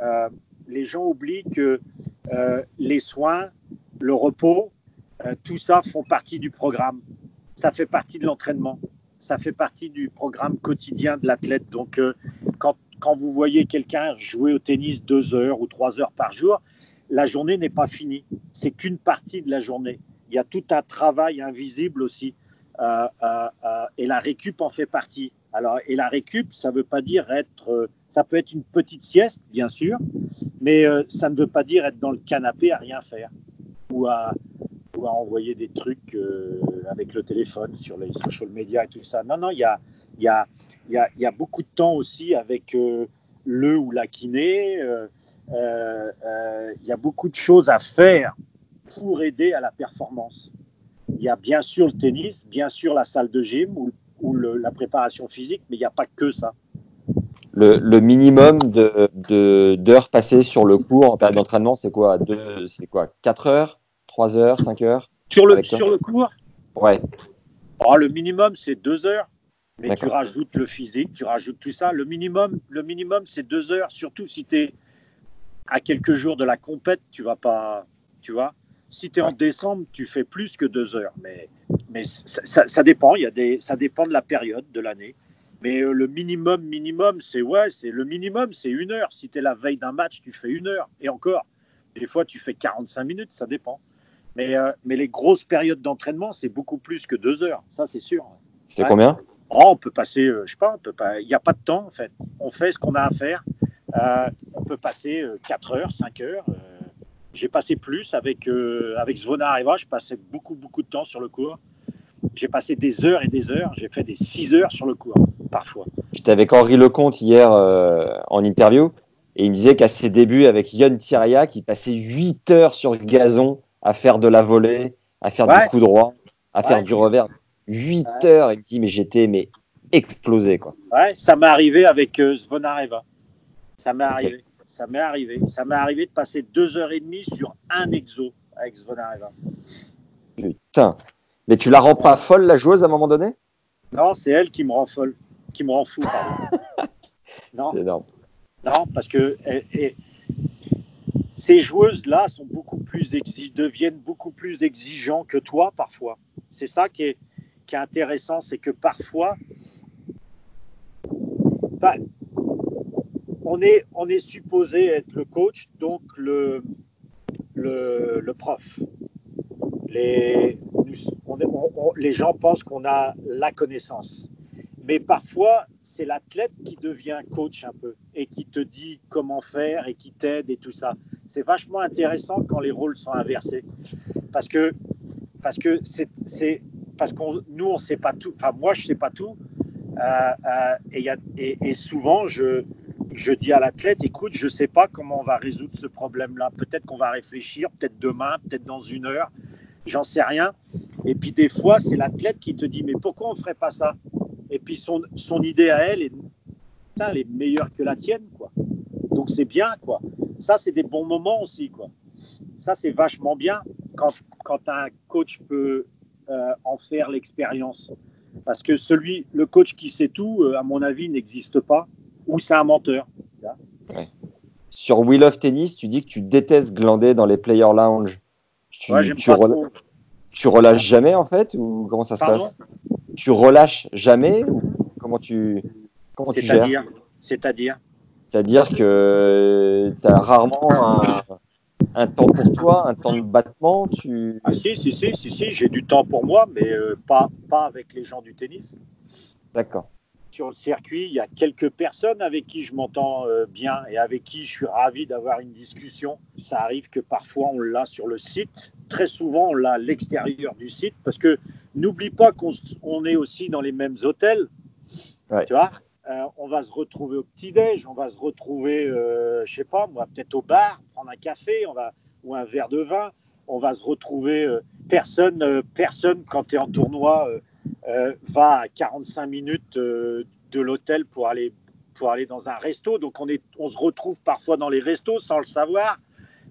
euh, les gens oublient que euh, les soins, le repos, euh, tout ça font partie du programme. Ça fait partie de l'entraînement. Ça fait partie du programme quotidien de l'athlète. Donc, quand, vous voyez quelqu'un jouer au tennis deux heures ou trois heures par jour, la journée n'est pas finie. C'est qu'une partie de la journée. Il y a tout un travail invisible aussi. Et la récup en fait partie. Alors, et la récup, ça veut pas dire être. Ça peut être une petite sieste, bien sûr, mais euh, ça ne veut pas dire être dans le canapé à rien faire ou à, envoyer des trucs euh, avec le téléphone sur les social media et tout ça. Non, non, il y a, beaucoup de temps aussi avec euh, le ou la kiné. Il y a beaucoup de choses à faire pour aider à la performance. Il y a bien sûr le tennis, bien sûr la salle de gym ou, la préparation physique, mais il n'y a pas que ça. Le, le minimum de- d'heures passées sur le cours en période d'entraînement, c'est quoi? Deux- C'est quoi? 4 heures? 3 heures? 5 heures? Sur le, sur le cours, Ouais. oh, le minimum c'est deux heures, mais tu rajoutes le physique, tu rajoutes tout ça. Le minimum, le minimum c'est deux heures, surtout si tu es à quelques jours de la compète, tu vas pas, tu vois. Si tu es en décembre, tu fais plus que deux heures, mais, mais ça, ça- ça dépend. Il y a des, ça dépend de la période de l'année. Mais euh, le minimum, minimum, c'est ouais, c'est le minimum, c'est une heure. Si tu es la veille d'un match, tu fais une heure. Et encore, des fois, tu fais 45 minutes, ça dépend. Mais, euh, mais les grosses périodes d'entraînement, c'est beaucoup plus que deux heures. Ça, c'est sûr. C'était Ouais. combien? Oh, on peut passer, euh, je sais pas, on peut pas. Il n'y a pas de temps en fait. On fait ce qu'on a à faire. Euh, on peut passer 4 heures, 5 heures. J'ai passé plus avec avec Zvona Areva. Je passais beaucoup beaucoup de temps sur le cours. J'ai passé des heures et des heures. J'ai fait des 6 heures sur le cours parfois. J'étais avec Henri Lecomte hier euh, en interview et il me disait qu'à ses débuts avec Yon Tiriac, il passait 8 heures sur le gazon à faire de la volée, à faire Ouais. du coup droit, à Ouais. faire du revers. 8 Ouais. heures, il me dit, mais j'étais mais explosé. Quoi. Ouais, ça m'est arrivé avec euh, Zvona Areva. Ça m'est arrivé. Ça m'est arrivé. Ça m'est arrivé de passer deux heures et demie sur un exo avec Zvona Areva. Putain. Mais tu la rends pas folle, la joueuse, à un moment donné? Non, c'est elle qui me rend folle, qui me rend fou. pardon. non. C'est énorme. Non, parce que et- et ces joueuses-là sont beaucoup plus deviennent beaucoup plus exigeants que toi parfois. C'est ça qui est, qui est intéressant, c'est que parfois, bah, on, est, on est supposé être le coach, donc le, le, le prof. Les, on les gens pensent qu'on a la connaissance. Mais parfois, c'est l'athlète qui devient coach un peu et qui te dit comment faire et qui t'aide et tout ça. C'est vachement intéressant quand les rôles sont inversés. Parce que, parce que c'est, parce qu'on, nous, on sait pas tout. Enfin, moi, je sais pas tout. Euh, euh, et, y a- et- souvent, je, je dis à l'athlète, écoute, je sais pas comment on va résoudre ce problème-là. Peut-être qu'on va réfléchir, peut-être demain, peut-être dans une heure. J'en sais rien. Et puis des fois, c'est l'athlète qui te dit, mais pourquoi on ferait pas ça? Et puis son, son idée à elle est, putain, elle est meilleure que la tienne, quoi. Donc c'est bien, quoi. Ça, c'est des bons moments aussi, quoi. Ça, c'est vachement bien quand, quand un coach peut euh, en faire l'expérience. Parce que celui, le coach qui sait tout, euh, à mon avis, n'existe pas. Ou c'est un menteur. Sur Wheel of Tennis, tu dis que tu détestes glander dans les player lounge. Tu, Ouais, tu, pas trop. Tu relâches jamais en fait ou comment ça se Pardon passe? Tu relâches jamais ou comment tu comment tu gères? C'est-à-dire, c'est-à-dire? Que tu as rarement un, un temps pour toi, un temps de battement. Tu... Ah si, si, si, si, si, j'ai du temps pour moi, mais euh, pas, pas avec les gens du tennis. D'accord. Sur le circuit, il y a quelques personnes avec qui je m'entends euh, bien et avec qui je suis ravi d'avoir une discussion. Ça arrive que parfois on l'a sur le site. Très souvent, on l'a à l'extérieur du site parce que n'oublie pas qu'on est aussi dans les mêmes hôtels. Ouais. Tu vois Euh, on va se retrouver au petit-déj, on va se retrouver, euh, je sais pas, moi, peut-être au bar, prendre un café, on va, ou un verre de vin. On va se retrouver. euh, personne, personne, quand tu es en tournoi, euh, va à 45 minutes euh, de l'hôtel pour aller, pour aller dans un resto. Donc on, est, on se retrouve parfois dans les restos sans le savoir.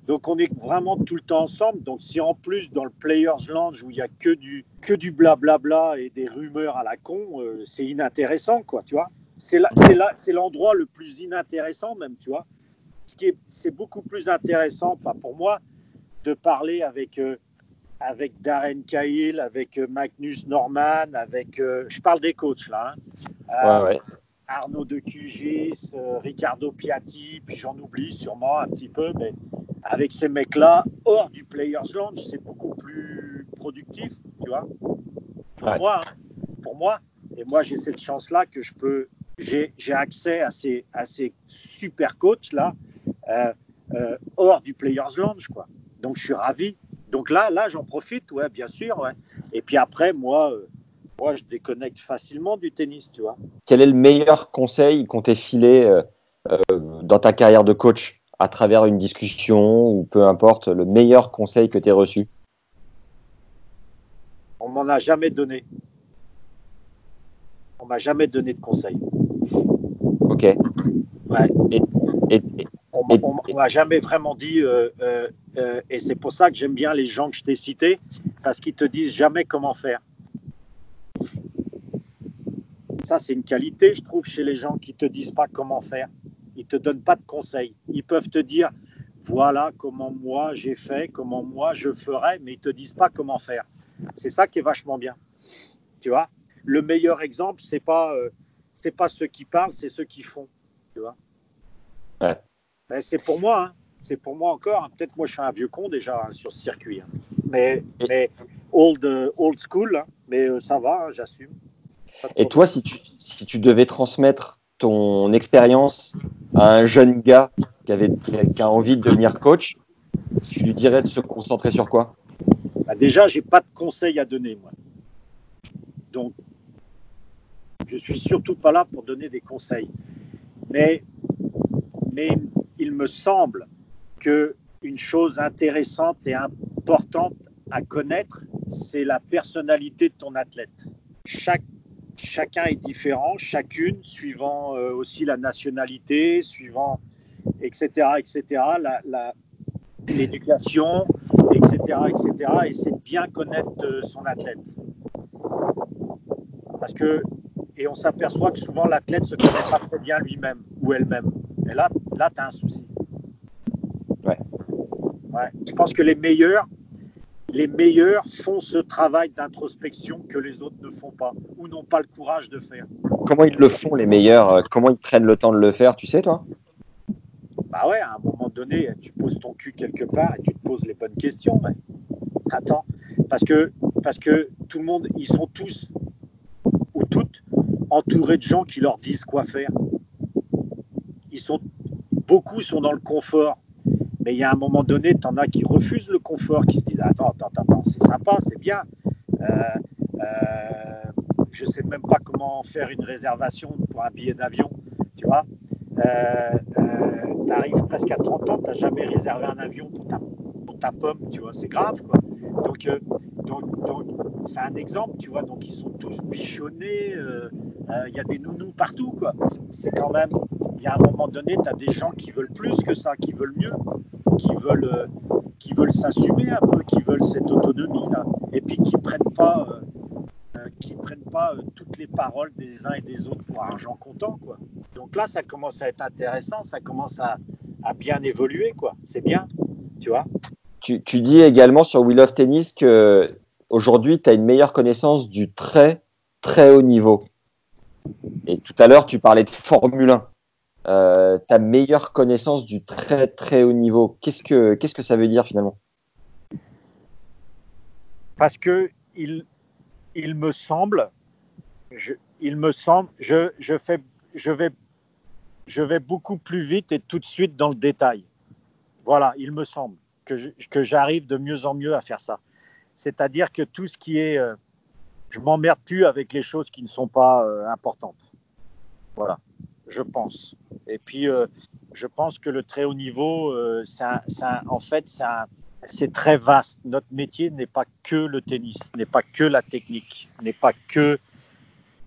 Donc on est vraiment tout le temps ensemble. Donc si en plus dans le Players Lounge où il y a que du que du blablabla et des rumeurs à la con, euh, c'est inintéressant quoi, tu vois. C'est l'endroit le plus inintéressant même, tu vois. ce qui est, c'est beaucoup plus intéressant, pas pour moi, de parler avec, avec Darren Cahill, avec euh, Magnus Norman, avec, euh, je parle des coachs là, hein. Ouais, ouais. Arnaud de Cugis, euh, Ricardo Piatti, puis j'en oublie sûrement un petit peu, mais avec ces mecs-là, hors du Players Lounge, c'est beaucoup plus productif, tu vois. Pour Ouais. moi, hein. pour moi. Et moi, j'ai cette chance-là que je peux, j'ai j'ai accès à ces, à ces super coachs-là, euh, euh, hors du Players Lounge, quoi. Donc, je suis ravi. Donc là, là, j'en profite, ouais, bien sûr, ouais. Et puis après, moi, euh, moi, je déconnecte facilement du tennis, tu vois. Quel est le meilleur conseil qu'on t'ait filé euh, euh, dans ta carrière de coach à travers une discussion ou peu importe, le meilleur conseil que tu aies reçu? On m'en a jamais donné. On m'a jamais donné de conseils. Ok. Ouais. Et, et- On, on m'a jamais vraiment dit, euh, euh, euh, et c'est pour ça que j'aime bien les gens que je t'ai cités, parce qu'ils te disent jamais comment faire. Ça, c'est une qualité, je trouve, chez les gens qui te disent pas comment faire. Ils te donnent pas de conseils. Ils peuvent te dire, voilà comment moi j'ai fait, comment moi je ferais, mais ils te disent pas comment faire. C'est ça qui est vachement bien. Tu vois, le meilleur exemple, c'est pas, c'est pas ceux qui parlent, c'est ceux qui font. Tu vois? Ouais. Ben, c'est pour moi, hein. c'est pour moi encore. hein. Peut-être moi je suis un vieux con déjà hein, sur ce circuit, hein. mais, old, euh, old school, mais euh, ça va, j'assume. Et toi, si tu, si tu devais transmettre ton expérience à un jeune gars qui, avait, a, qui a envie de devenir coach, tu lui dirais de se concentrer sur quoi? Bah, déjà, j'ai pas de conseils à donner, moi. Donc, je suis surtout pas là pour donner des conseils. Mais, mais il me semble que une chose intéressante et importante à connaître, c'est la personnalité de ton athlète. Chaque, chacun est différent, chacune, suivant euh, aussi la nationalité, suivant, etc., etc., l'éducation, etc., etc. Et c'est bien connaître euh, son athlète. Parce que, et on s'aperçoit que souvent l'athlète se connaît pas très bien lui-même ou elle-même. Et là, là, tu as un souci. Ouais. Ouais. Je pense que les meilleurs, les meilleurs font ce travail d'introspection que les autres ne font pas ou n'ont pas le courage de faire. Comment ils le font, les meilleurs? Euh, Comment ils prennent le temps de le faire, tu sais, toi? Bah ouais, à un moment donné, tu poses ton cul quelque part et tu te poses les bonnes questions. ouais. Attends, parce que, parce que tout le monde, ils sont tous ou toutes entourés de gens qui leur disent quoi faire. Sont, beaucoup sont dans le confort. Mais il y a un moment donné, tu en as qui refusent le confort, qui se disent Attends, attends, attends, c'est sympa, c'est bien. Euh, euh, je sais même pas comment faire une réservation pour un billet d'avion, tu vois. Euh, tu arrives presque à 30 ans, tu n'as jamais réservé un avion pour ta, pour ta pomme, tu vois, c'est grave, quoi. Donc, euh, donc, c'est un exemple, tu vois. Donc, ils sont tous bichonnés, euh, euh, il y a des nounous partout, quoi. C'est quand même, il y a un moment donné, tu as des gens qui veulent plus que ça, qui veulent mieux, qui veulent, euh, qui veulent s'assumer un peu, qui veulent cette autonomie, là, et puis qui prennent pas. euh, euh, qui ne prennent pas toutes les paroles des uns et des autres pour argent comptant. Quoi. Donc là, ça commence à être intéressant, ça commence à, à bien évoluer. quoi. C'est bien, tu vois. tu, tu dis également sur We Love Tennis que aujourd'hui, tu as une meilleure connaissance du très, très haut niveau. Et tout à l'heure, tu parlais de Formule 1. Euh, ta meilleure connaissance du très, très haut niveau. Qu'est-ce que, qu'est-ce que ça veut dire finalement? Parce que il, il me semble, je, il me semble, je, je, fais, je, vais, je vais beaucoup plus vite et tout de suite dans le détail. Voilà, il me semble que, que j'arrive de mieux en mieux à faire ça. C'est-à-dire que tout ce qui est, euh, je m'emmerde plus avec les choses qui ne sont pas euh, importantes. Voilà, je pense. Et puis, euh, je pense que le très haut niveau, euh, en fait, c'est très vaste. Notre métier n'est pas que le tennis, n'est pas que la technique, n'est pas que,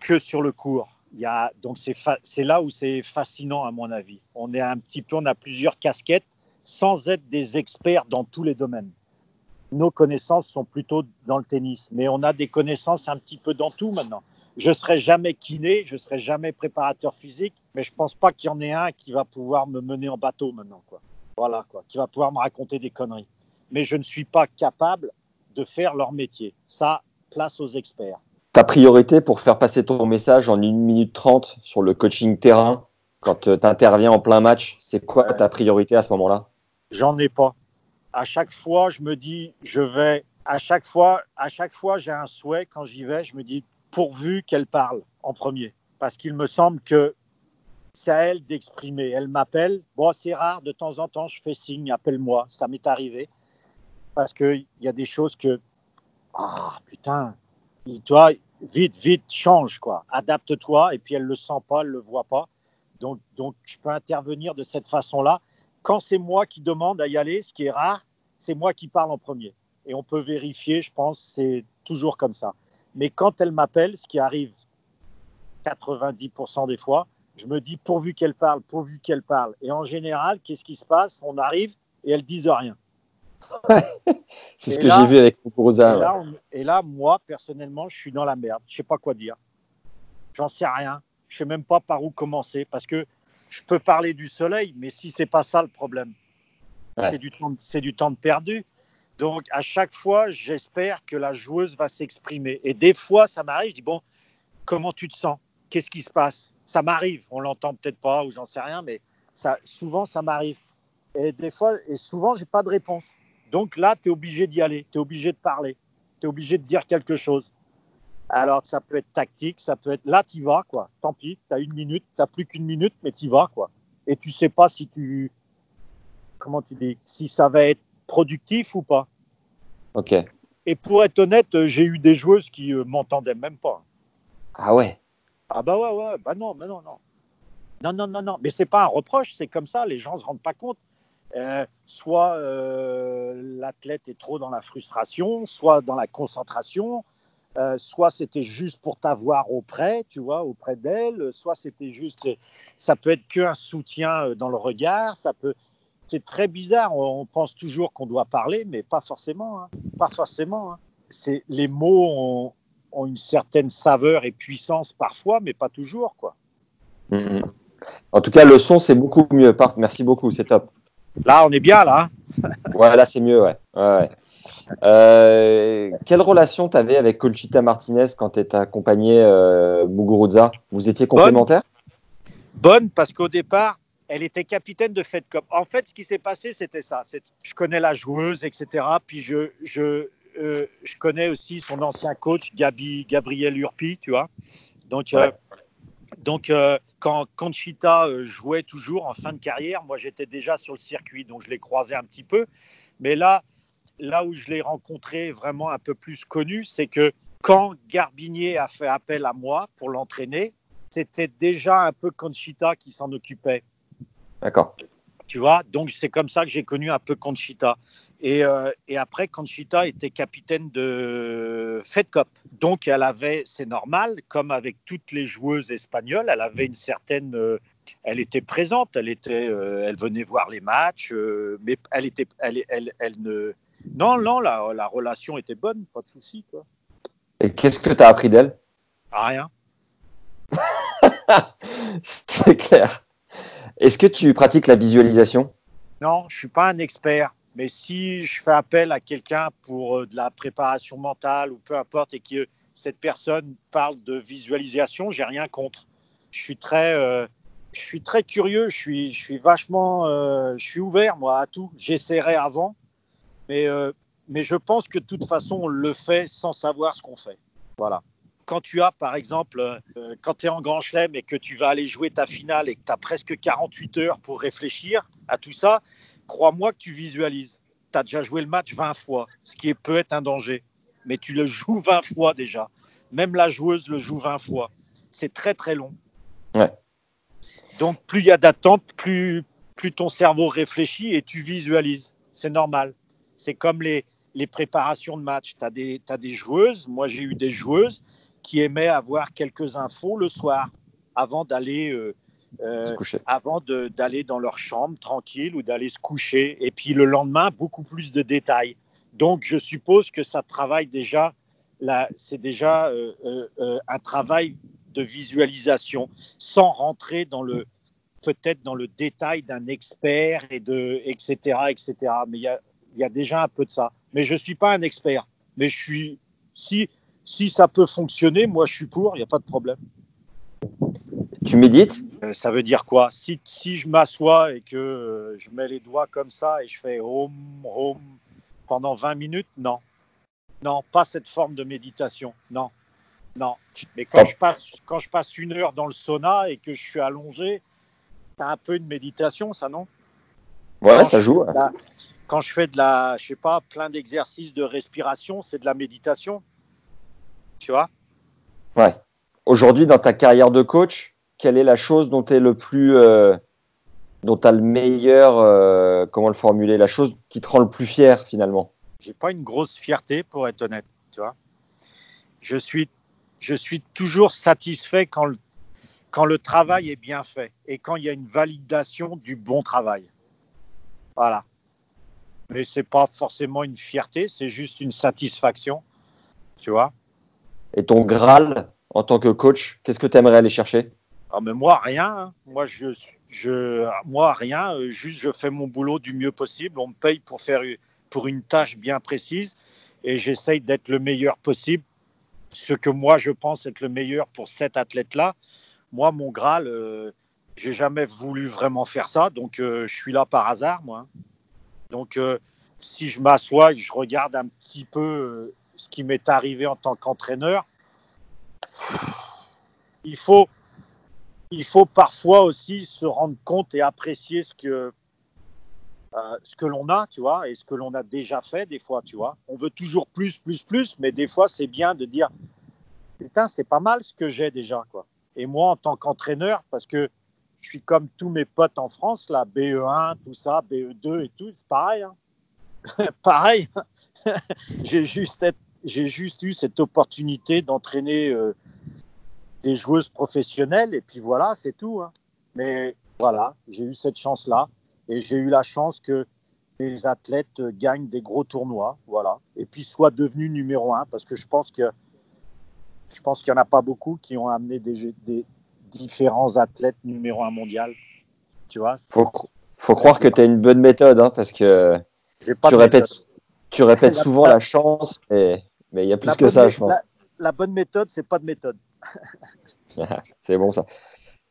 que sur le court. Il y a, donc c'est là où c'est fascinant à mon avis. On est un petit peu, on a plusieurs casquettes sans être des experts dans tous les domaines. Nos connaissances sont plutôt dans le tennis, mais on a des connaissances un petit peu dans tout maintenant. Je serai jamais kiné, je serai jamais préparateur physique, mais je pense pas qu'il y en ait un qui va pouvoir me mener en bateau maintenant, quoi. Voilà, quoi, qui va pouvoir me raconter des conneries. Mais je ne suis pas capable de faire leur métier. Ça, place aux experts. Ta priorité pour faire passer ton message en 1 minute 30 sur le coaching terrain, quand tu interviens en plein match, c'est quoi ta priorité à ce moment-là? J'en ai pas. À chaque fois, je me dis, je vais. À chaque fois, à chaque fois, j'ai un souhait quand j'y vais. Je me dis, pourvu qu'elle parle en premier. Parce qu'il me semble que c'est à elle d'exprimer. Elle m'appelle. Bon, c'est rare, de temps en temps, je fais signe, appelle-moi. Ça m'est arrivé. Parce qu'il y a des choses que. Ah, putain. Toi, vite, vite, change, quoi. Adapte-toi. Et puis, elle ne le sent pas, elle ne le voit pas. Donc, donc, je peux intervenir de cette façon-là. Quand c'est moi qui demande à y aller, ce qui est rare, c'est moi qui parle en premier. Et on peut vérifier, je pense, c'est toujours comme ça. Mais quand elle m'appelle, ce qui arrive 90% des fois, je me dis pourvu qu'elle parle, pourvu qu'elle parle. Et en général, qu'est-ce qui se passe? On arrive et elles disent rien. c'est ce que j'ai vu avec Kukuruza. Et, là, et là, moi, personnellement, je suis dans la merde. Je sais pas quoi dire. J'en sais rien. Je sais même pas par où commencer parce que je peux parler du soleil, mais si c'est pas ça le problème, ouais. c'est du temps, c'est du temps de perdu. Donc, à chaque fois, j'espère que la joueuse va s'exprimer. Et des fois, ça m'arrive, je dis, bon, comment tu te sens? Qu'est-ce qui se passe? Ça m'arrive, on l'entend peut-être pas ou j'en sais rien, mais ça, souvent, ça m'arrive. Et des fois, et souvent, j'ai pas de réponse. Donc là, tu es obligé d'y aller, tu es obligé de parler, tu es obligé de dire quelque chose. Alors, ça peut être tactique, ça peut être là, tu vas, quoi. Tant pis, tu as une minute, tu plus qu'une minute, mais tu vas, quoi. Et tu sais pas si tu. Comment tu dis Si ça va être productif ou pas. Ok. Et pour être honnête, j'ai eu des joueuses qui euh, m'entendaient même pas. Ah ouais Ah bah ouais, ouais, bah non, bah non, non. Non, non, non, non. Mais c'est pas un reproche, c'est comme ça, les gens se rendent pas compte. Euh, soit euh, l'athlète est trop dans la frustration, soit dans la concentration, euh, soit c'était juste pour t'avoir auprès, tu vois, auprès d'elle, soit c'était juste, ça peut être qu'un soutien dans le regard, ça peut, c'est très bizarre. On pense toujours qu'on doit parler, mais pas forcément. Hein. Pas forcément. Hein. C'est les mots ont, ont, une certaine saveur et puissance parfois, mais pas toujours, quoi. Mmh. En tout cas, le son c'est beaucoup mieux. Merci beaucoup, c'est top. Là, on est bien là. ouais, là c'est mieux, ouais. ouais. Euh, quelle relation tu avais avec Colchita Martinez quand tu étais accompagné euh, Muguruza? Vous étiez complémentaires? Bonne, Bonne parce qu'au départ, elle était capitaine de Fed Cup. En fait, ce qui s'est passé, c'était ça. Je connais la joueuse, etc. Puis je, je, euh, je connais aussi son ancien coach, Gabi, Gabriel Urpi, tu vois. Donc, ouais. donc quand Conchita jouait toujours en fin de carrière, moi j'étais déjà sur le circuit, donc je l'ai croisé un petit peu. Mais là, là où je l'ai rencontré vraiment un peu plus connu, c'est que quand Garbinier a fait appel à moi pour l'entraîner, c'était déjà un peu Conchita qui s'en occupait. D'accord. Tu vois, donc c'est comme ça que j'ai connu un peu Conchita. Et, euh, et, après, Conchita était capitaine de Fed Cup. Donc elle avait, c'est normal, comme avec toutes les joueuses espagnoles, elle avait une certaine. Euh, elle était présente, elle, était, euh, elle venait voir les matchs, mais elle, était, elle, elle, elle ne. Non, non, la, la, relation était bonne, pas de souci. Quoi. Et qu'est-ce que tu as appris d'elle? Rien. c'est clair. Est-ce que tu pratiques la visualisation? Non, je suis pas un expert. Mais si je fais appel à quelqu'un pour euh, de la préparation mentale ou peu importe et que cette personne parle de visualisation, j'ai rien contre. Je suis très, euh, je suis très curieux. Je suis, je suis vachement, euh, je suis ouvert moi à tout. J'essaierai avant, mais mais je pense que de toute façon on le fait sans savoir ce qu'on fait. Voilà quand tu as, par exemple, euh, quand tu es en Grand Chelem et que tu vas aller jouer ta finale et que tu as presque 48 heures pour réfléchir à tout ça, crois-moi que tu visualises. Tu as déjà joué le match 20 fois, ce qui peut être un danger. Mais tu le joues 20 fois déjà. Même la joueuse le joue 20 fois. C'est très, très long. Ouais. Donc, plus il y a d'attente, plus, plus ton cerveau réfléchit et tu visualises. C'est normal. C'est comme les, les préparations de match. Tu as, as, des joueuses. Moi, j'ai eu des joueuses qui aimaient avoir quelques infos le soir avant d'aller euh, euh, avant d'aller dans leur chambre tranquille ou d'aller se coucher. Et puis le lendemain, beaucoup plus de détails. Donc je suppose que ça travaille déjà c'est déjà euh, un travail de visualisation, sans rentrer dans le peut-être dans le détail d'un expert et de etc etc. Mais il y a, y a déjà un peu de ça. Mais je suis pas un expert. Mais je suis si si ça peut fonctionner, moi je suis pour. Il n'y a pas de problème. Tu médites? Euh, ça veut dire quoi? Si, si je m'assois et que euh, je mets les doigts comme ça et je fais home, home pendant 20 minutes, non. Non, pas cette forme de méditation. Non. Non. Mais quand je passe, quand je passe une heure dans le sauna et que je suis allongé, c'est un peu une méditation, ça, non? Ouais, Quand ça joue. la- Quand je fais de la, je sais pas, plein d'exercices de respiration, c'est de la méditation. Tu vois Ouais. Aujourd'hui, dans ta carrière de coach, quelle est la chose dont tu es le plus. euh, dont tu as le meilleur. euh, comment le formuler La chose qui te rend le plus fier, finalement? J'ai pas une grosse fierté pour être honnête, tu vois. Je suis, je suis toujours satisfait quand le, quand le travail est bien fait et quand il y a une validation du bon travail. Voilà. Mais c'est pas forcément une fierté, c'est juste une satisfaction, tu vois. Et ton Graal, en tant que coach, qu'est-ce que tu aimerais aller chercher? Ah, mais moi, rien. hein. Moi, je, je, moi, rien. Euh, Juste, je fais mon boulot du mieux possible. On me paye pour faire pour une tâche bien précise et j'essaye d'être le meilleur possible. Ce que moi, je pense être le meilleur pour cet athlète-là. Moi, mon Graal, euh, j'ai jamais voulu vraiment faire ça. Donc, euh, je suis là par hasard, moi. Donc, euh, si je m'assois et que je regarde un petit peu ce qui m'est arrivé en tant qu'entraîneur, il faut, il faut parfois aussi se rendre compte et apprécier ce que, euh, que l'on a, tu vois, et ce que l'on a déjà fait des fois, tu vois. On veut toujours plus, plus, plus, mais des fois, c'est bien de dire, putain, c'est pas mal ce que j'ai déjà, quoi. Et moi, en tant qu'entraîneur, parce que je suis comme tous mes potes en France, là, BE1, tout ça, BE2 et tout, c'est pareil. hein. pareil. j'ai juste, être- j'ai juste eu cette opportunité d'entraîner euh, des joueuses professionnelles et puis voilà, c'est tout. hein. Mais voilà, j'ai eu cette chance-là et j'ai eu la chance que les athlètes gagnent des gros tournois, voilà, et puis soient devenus numéro un parce que je pense que je pense qu'il n'y en a pas beaucoup qui ont amené des, des différents athlètes numéro un mondial. Tu vois, faut, faut croire que tu as une bonne méthode, hein, parce que pas tu répètes, tu répètes souvent la- chance, mais mais il y a plus La que bonne ça, je pense. La, la bonne méthode, c'est pas de méthode. C'est bon, ça.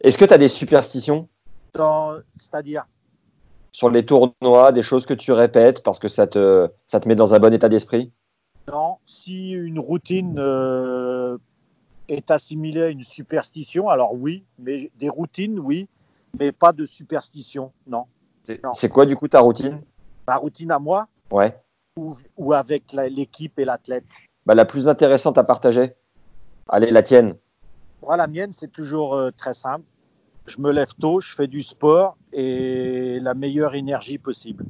Est-ce que tu as des superstitions? C'est-à-dire, sur les tournois, des choses que tu répètes parce que ça te, ça te met dans un bon état d'esprit? Non, si une routine euh, est assimilée à une superstition, alors oui, mais des routines, oui, mais pas de superstition, non. C'est quoi du coup ta routine? Ma routine à moi? Ouais. ou, ou avec l'équipe et l'athlète Bah, la plus intéressante à partager Allez, la tienne. Moi, la mienne, c'est toujours euh, très simple. Je me lève tôt, je fais du sport et la meilleure énergie possible.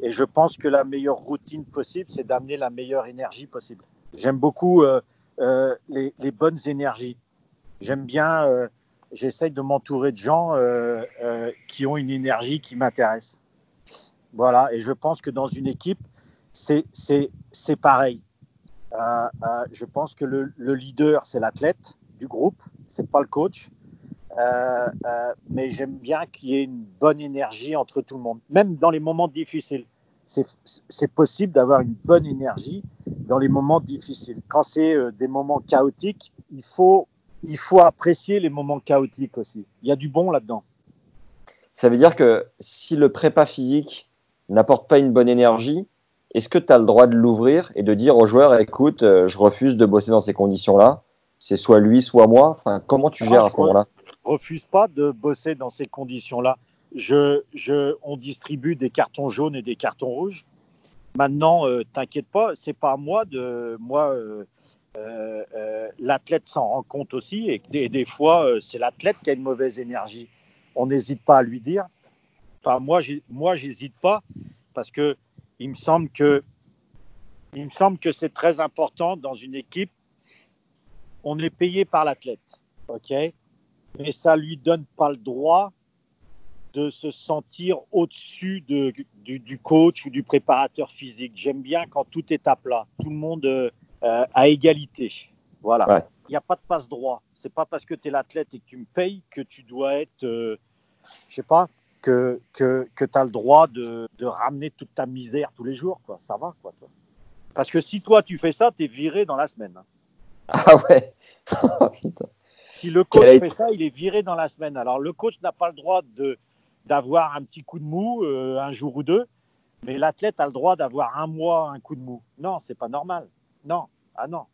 Et je pense que la meilleure routine possible, c'est d'amener la meilleure énergie possible. J'aime beaucoup euh, euh, les, bonnes énergies. J'aime bien, j'essaye de m'entourer de gens qui ont une énergie qui m'intéresse. Voilà, et je pense que dans une équipe, c'est pareil. Je pense que le, le leader, c'est l'athlète du groupe, c'est pas le coach. Euh, euh, mais j'aime bien qu'il y ait une bonne énergie entre tout le monde, même dans les moments difficiles. C'est possible d'avoir une bonne énergie dans les moments difficiles. Quand c'est euh, des moments chaotiques, il faut apprécier les moments chaotiques aussi. Il y a du bon là-dedans. Ça veut dire que si le prépa physique n'apporte pas une bonne énergie, est-ce que tu as le droit de l'ouvrir et de dire aux joueurs écoute, euh, je refuse de bosser dans ces conditions-là C'est soit lui, soit moi. Enfin, comment tu gères à je ce moment-là? refuse pas de bosser dans ces conditions-là. Je, je, on distribue des cartons jaunes et des cartons rouges. Maintenant, euh, t'inquiète pas, c'est pas à moi de moi. euh, l'athlète s'en rend compte aussi et, et des fois c'est l'athlète qui a une mauvaise énergie. On n'hésite pas à lui dire. Enfin, moi, moi, j'hésite pas parce que il me semble que il me semble que c'est très important dans une équipe. On est payé par l'athlète, ok? Mais ça lui donne pas le droit de se sentir au-dessus de, du, du coach ou du préparateur physique. J'aime bien quand tout est à plat. Tout le monde, euh, euh, à égalité. Voilà. Ouais. Il n'y a pas de passe droit. C'est pas parce que tu es l'athlète et que tu me payes que tu dois être, euh, je sais pas, que, que, que tu as le droit de, de ramener toute ta misère tous les jours. Quoi. Ça va, quoi, toi. Parce que si toi, tu fais ça, tu es viré dans la semaine. hein. Ah ouais. Oh. Si le coach fait ça, il est viré dans la semaine. Alors le coach n'a pas le droit de d'avoir un petit coup de mou euh, un jour ou deux, mais l'athlète a le droit d'avoir un mois un coup de mou. Non, c'est pas normal. Non, ah non,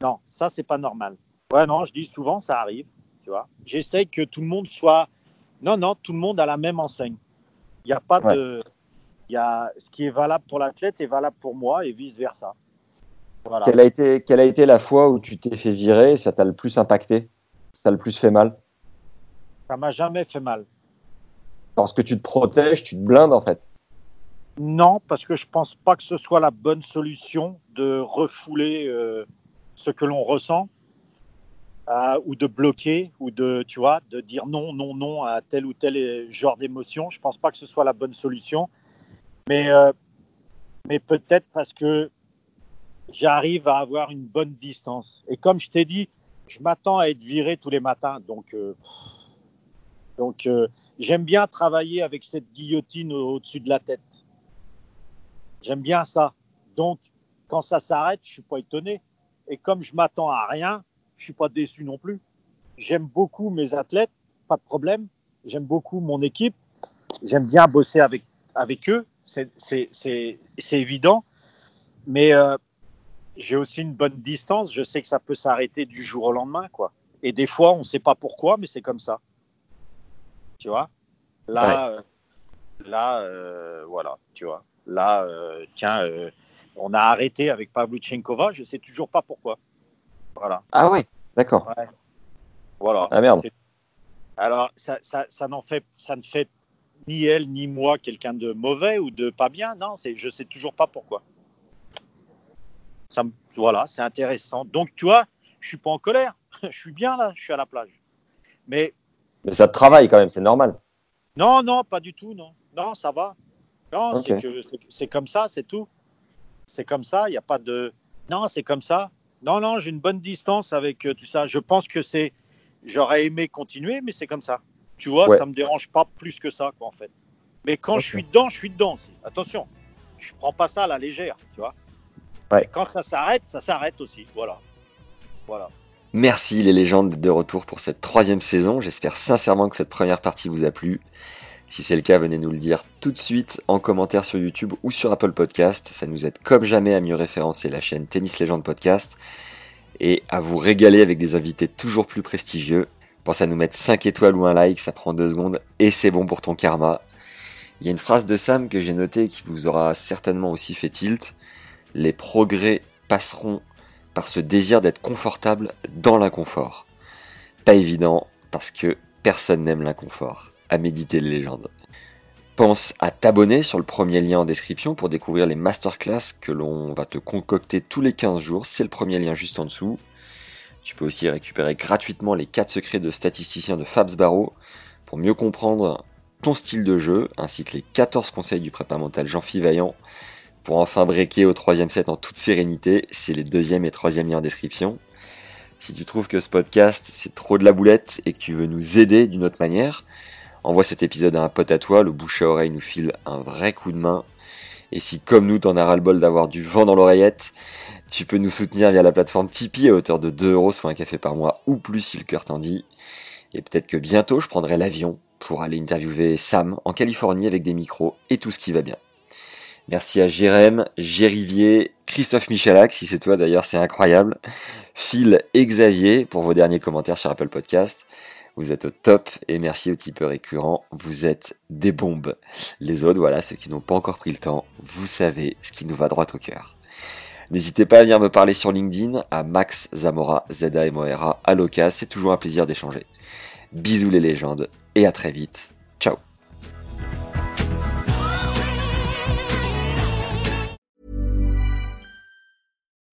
non, ça c'est pas normal. Ouais, non, je dis souvent ça arrive, tu vois. J'essaye que tout le monde soit, non, non, tout le monde a la même enseigne. Il n'y a pas de, il y a ce qui est valable pour l'athlète est valable pour moi et vice versa. Voilà. Quelle a, été, quelle a été la fois où tu t'es fait virer et ça t'a le plus impacté? Ça t'a le plus fait mal? Ça m'a jamais fait mal. Parce que tu te protèges, tu te blindes en fait. Non, parce que je pense pas que ce soit la bonne solution de refouler euh, ce que l'on ressent euh, ou de bloquer ou de, tu vois, de dire non, non, non à tel ou tel genre d'émotion. Je pense pas que ce soit la bonne solution, mais euh, mais peut-être parce que j'arrive à avoir une bonne distance. Et comme je t'ai dit, je m'attends à être viré tous les matins, donc euh, donc euh, j'aime bien travailler avec cette guillotine au- au-dessus de la tête. J'aime bien ça. Donc, quand ça s'arrête, je suis pas étonné. Et comme je m'attends à rien, je suis pas déçu non plus. J'aime beaucoup mes athlètes, pas de problème. J'aime beaucoup mon équipe. J'aime bien bosser avec, avec eux. C'est- évident. Mais euh, j'ai aussi une bonne distance. Je sais que ça peut s'arrêter du jour au lendemain. quoi. Et des fois, on ne sait pas pourquoi, mais c'est comme ça. Tu vois? Là, euh, là euh, voilà, tu vois. Là, tiens, on a arrêté avec Pavlyuchenkova, je ne sais toujours pas pourquoi. Voilà. Ah ouais, d'accord. voilà. Ah merde. Alors, ça, ça, ça, n'en fait, ça ne fait ni elle ni moi quelqu'un de mauvais ou de pas bien. Non, c'est, je ne sais toujours pas pourquoi. Ça me- voilà, c'est intéressant. Donc, tu vois, je suis pas en colère. je suis bien là, je suis à la plage. Mais Mais ça te travaille quand même, c'est normal. non, non, pas du tout, non. Non, ça va. Non, Ok. c'est que c'est- c'est comme ça, c'est tout. C'est comme ça, il n'y a pas de. Non, c'est comme ça. Non, non, j'ai une bonne distance avec euh, tout ça. Je pense que c'est. J'aurais aimé continuer, mais c'est comme ça. Tu vois, Ouais. ça me dérange pas plus que ça, quoi, en fait. Mais quand je suis dedans, je suis dedans. aussi. Attention, je prends pas ça à la légère, tu vois. Ouais. Quand ça s'arrête, ça s'arrête aussi. Voilà. Voilà. Merci les légendes d'être de retour pour cette troisième saison. J'espère sincèrement que cette première partie vous a plu. Si c'est le cas, venez nous le dire tout de suite en commentaire sur YouTube ou sur Apple Podcast. Ça nous aide comme jamais à mieux référencer la chaîne Tennis Légende Podcast et à vous régaler avec des invités toujours plus prestigieux. Pense à nous mettre 5 étoiles ou un like, ça prend 2 secondes et c'est bon pour ton karma. Il y a une phrase de Sam que j'ai notée qui vous aura certainement aussi fait tilt. Les progrès passeront par ce désir d'être confortable dans l'inconfort. Pas évident, parce que personne n'aime l'inconfort. À méditer les légendes. Pense à t'abonner sur le premier lien en description pour découvrir les masterclass que l'on va te concocter tous les 15 jours. C'est le premier lien juste en dessous. Tu peux aussi récupérer gratuitement les 4 secrets de statisticien de Fabs Barreau pour mieux comprendre ton style de jeu, ainsi que les 14 conseils du prépa mental Jean-Philippe Vaillant pour enfin breaker au troisième set en toute sérénité, c'est les deuxième et troisième liens en description. Si tu trouves que ce podcast c'est trop de la boulette et que tu veux nous aider d'une autre manière, envoie cet épisode à un pote à toi, le bouche à oreille nous file un vrai coup de main. Et si comme nous t'en as ras le bol d'avoir du vent dans l'oreillette, tu peux nous soutenir via la plateforme Tipeee à hauteur de 2 euros, soit un café par mois ou plus si le cœur t'en dit. Et peut-être que bientôt je prendrai l'avion pour aller interviewer Sam en Californie avec des micros et tout ce qui va bien. Merci à Jérém, Gérivier, Christophe Michalak, si c'est toi d'ailleurs, c'est incroyable. Phil et Xavier pour vos derniers commentaires sur Apple Podcast. Vous êtes au top et merci aux tipeurs récurrents. Vous êtes des bombes. Les autres, voilà, ceux qui n'ont pas encore pris le temps, vous savez ce qui nous va droit au cœur. N'hésitez pas à venir me parler sur LinkedIn à Max Zamora, Z-A-M-O-R-A. C'est toujours un plaisir d'échanger. Bisous les légendes et à très vite. Ciao.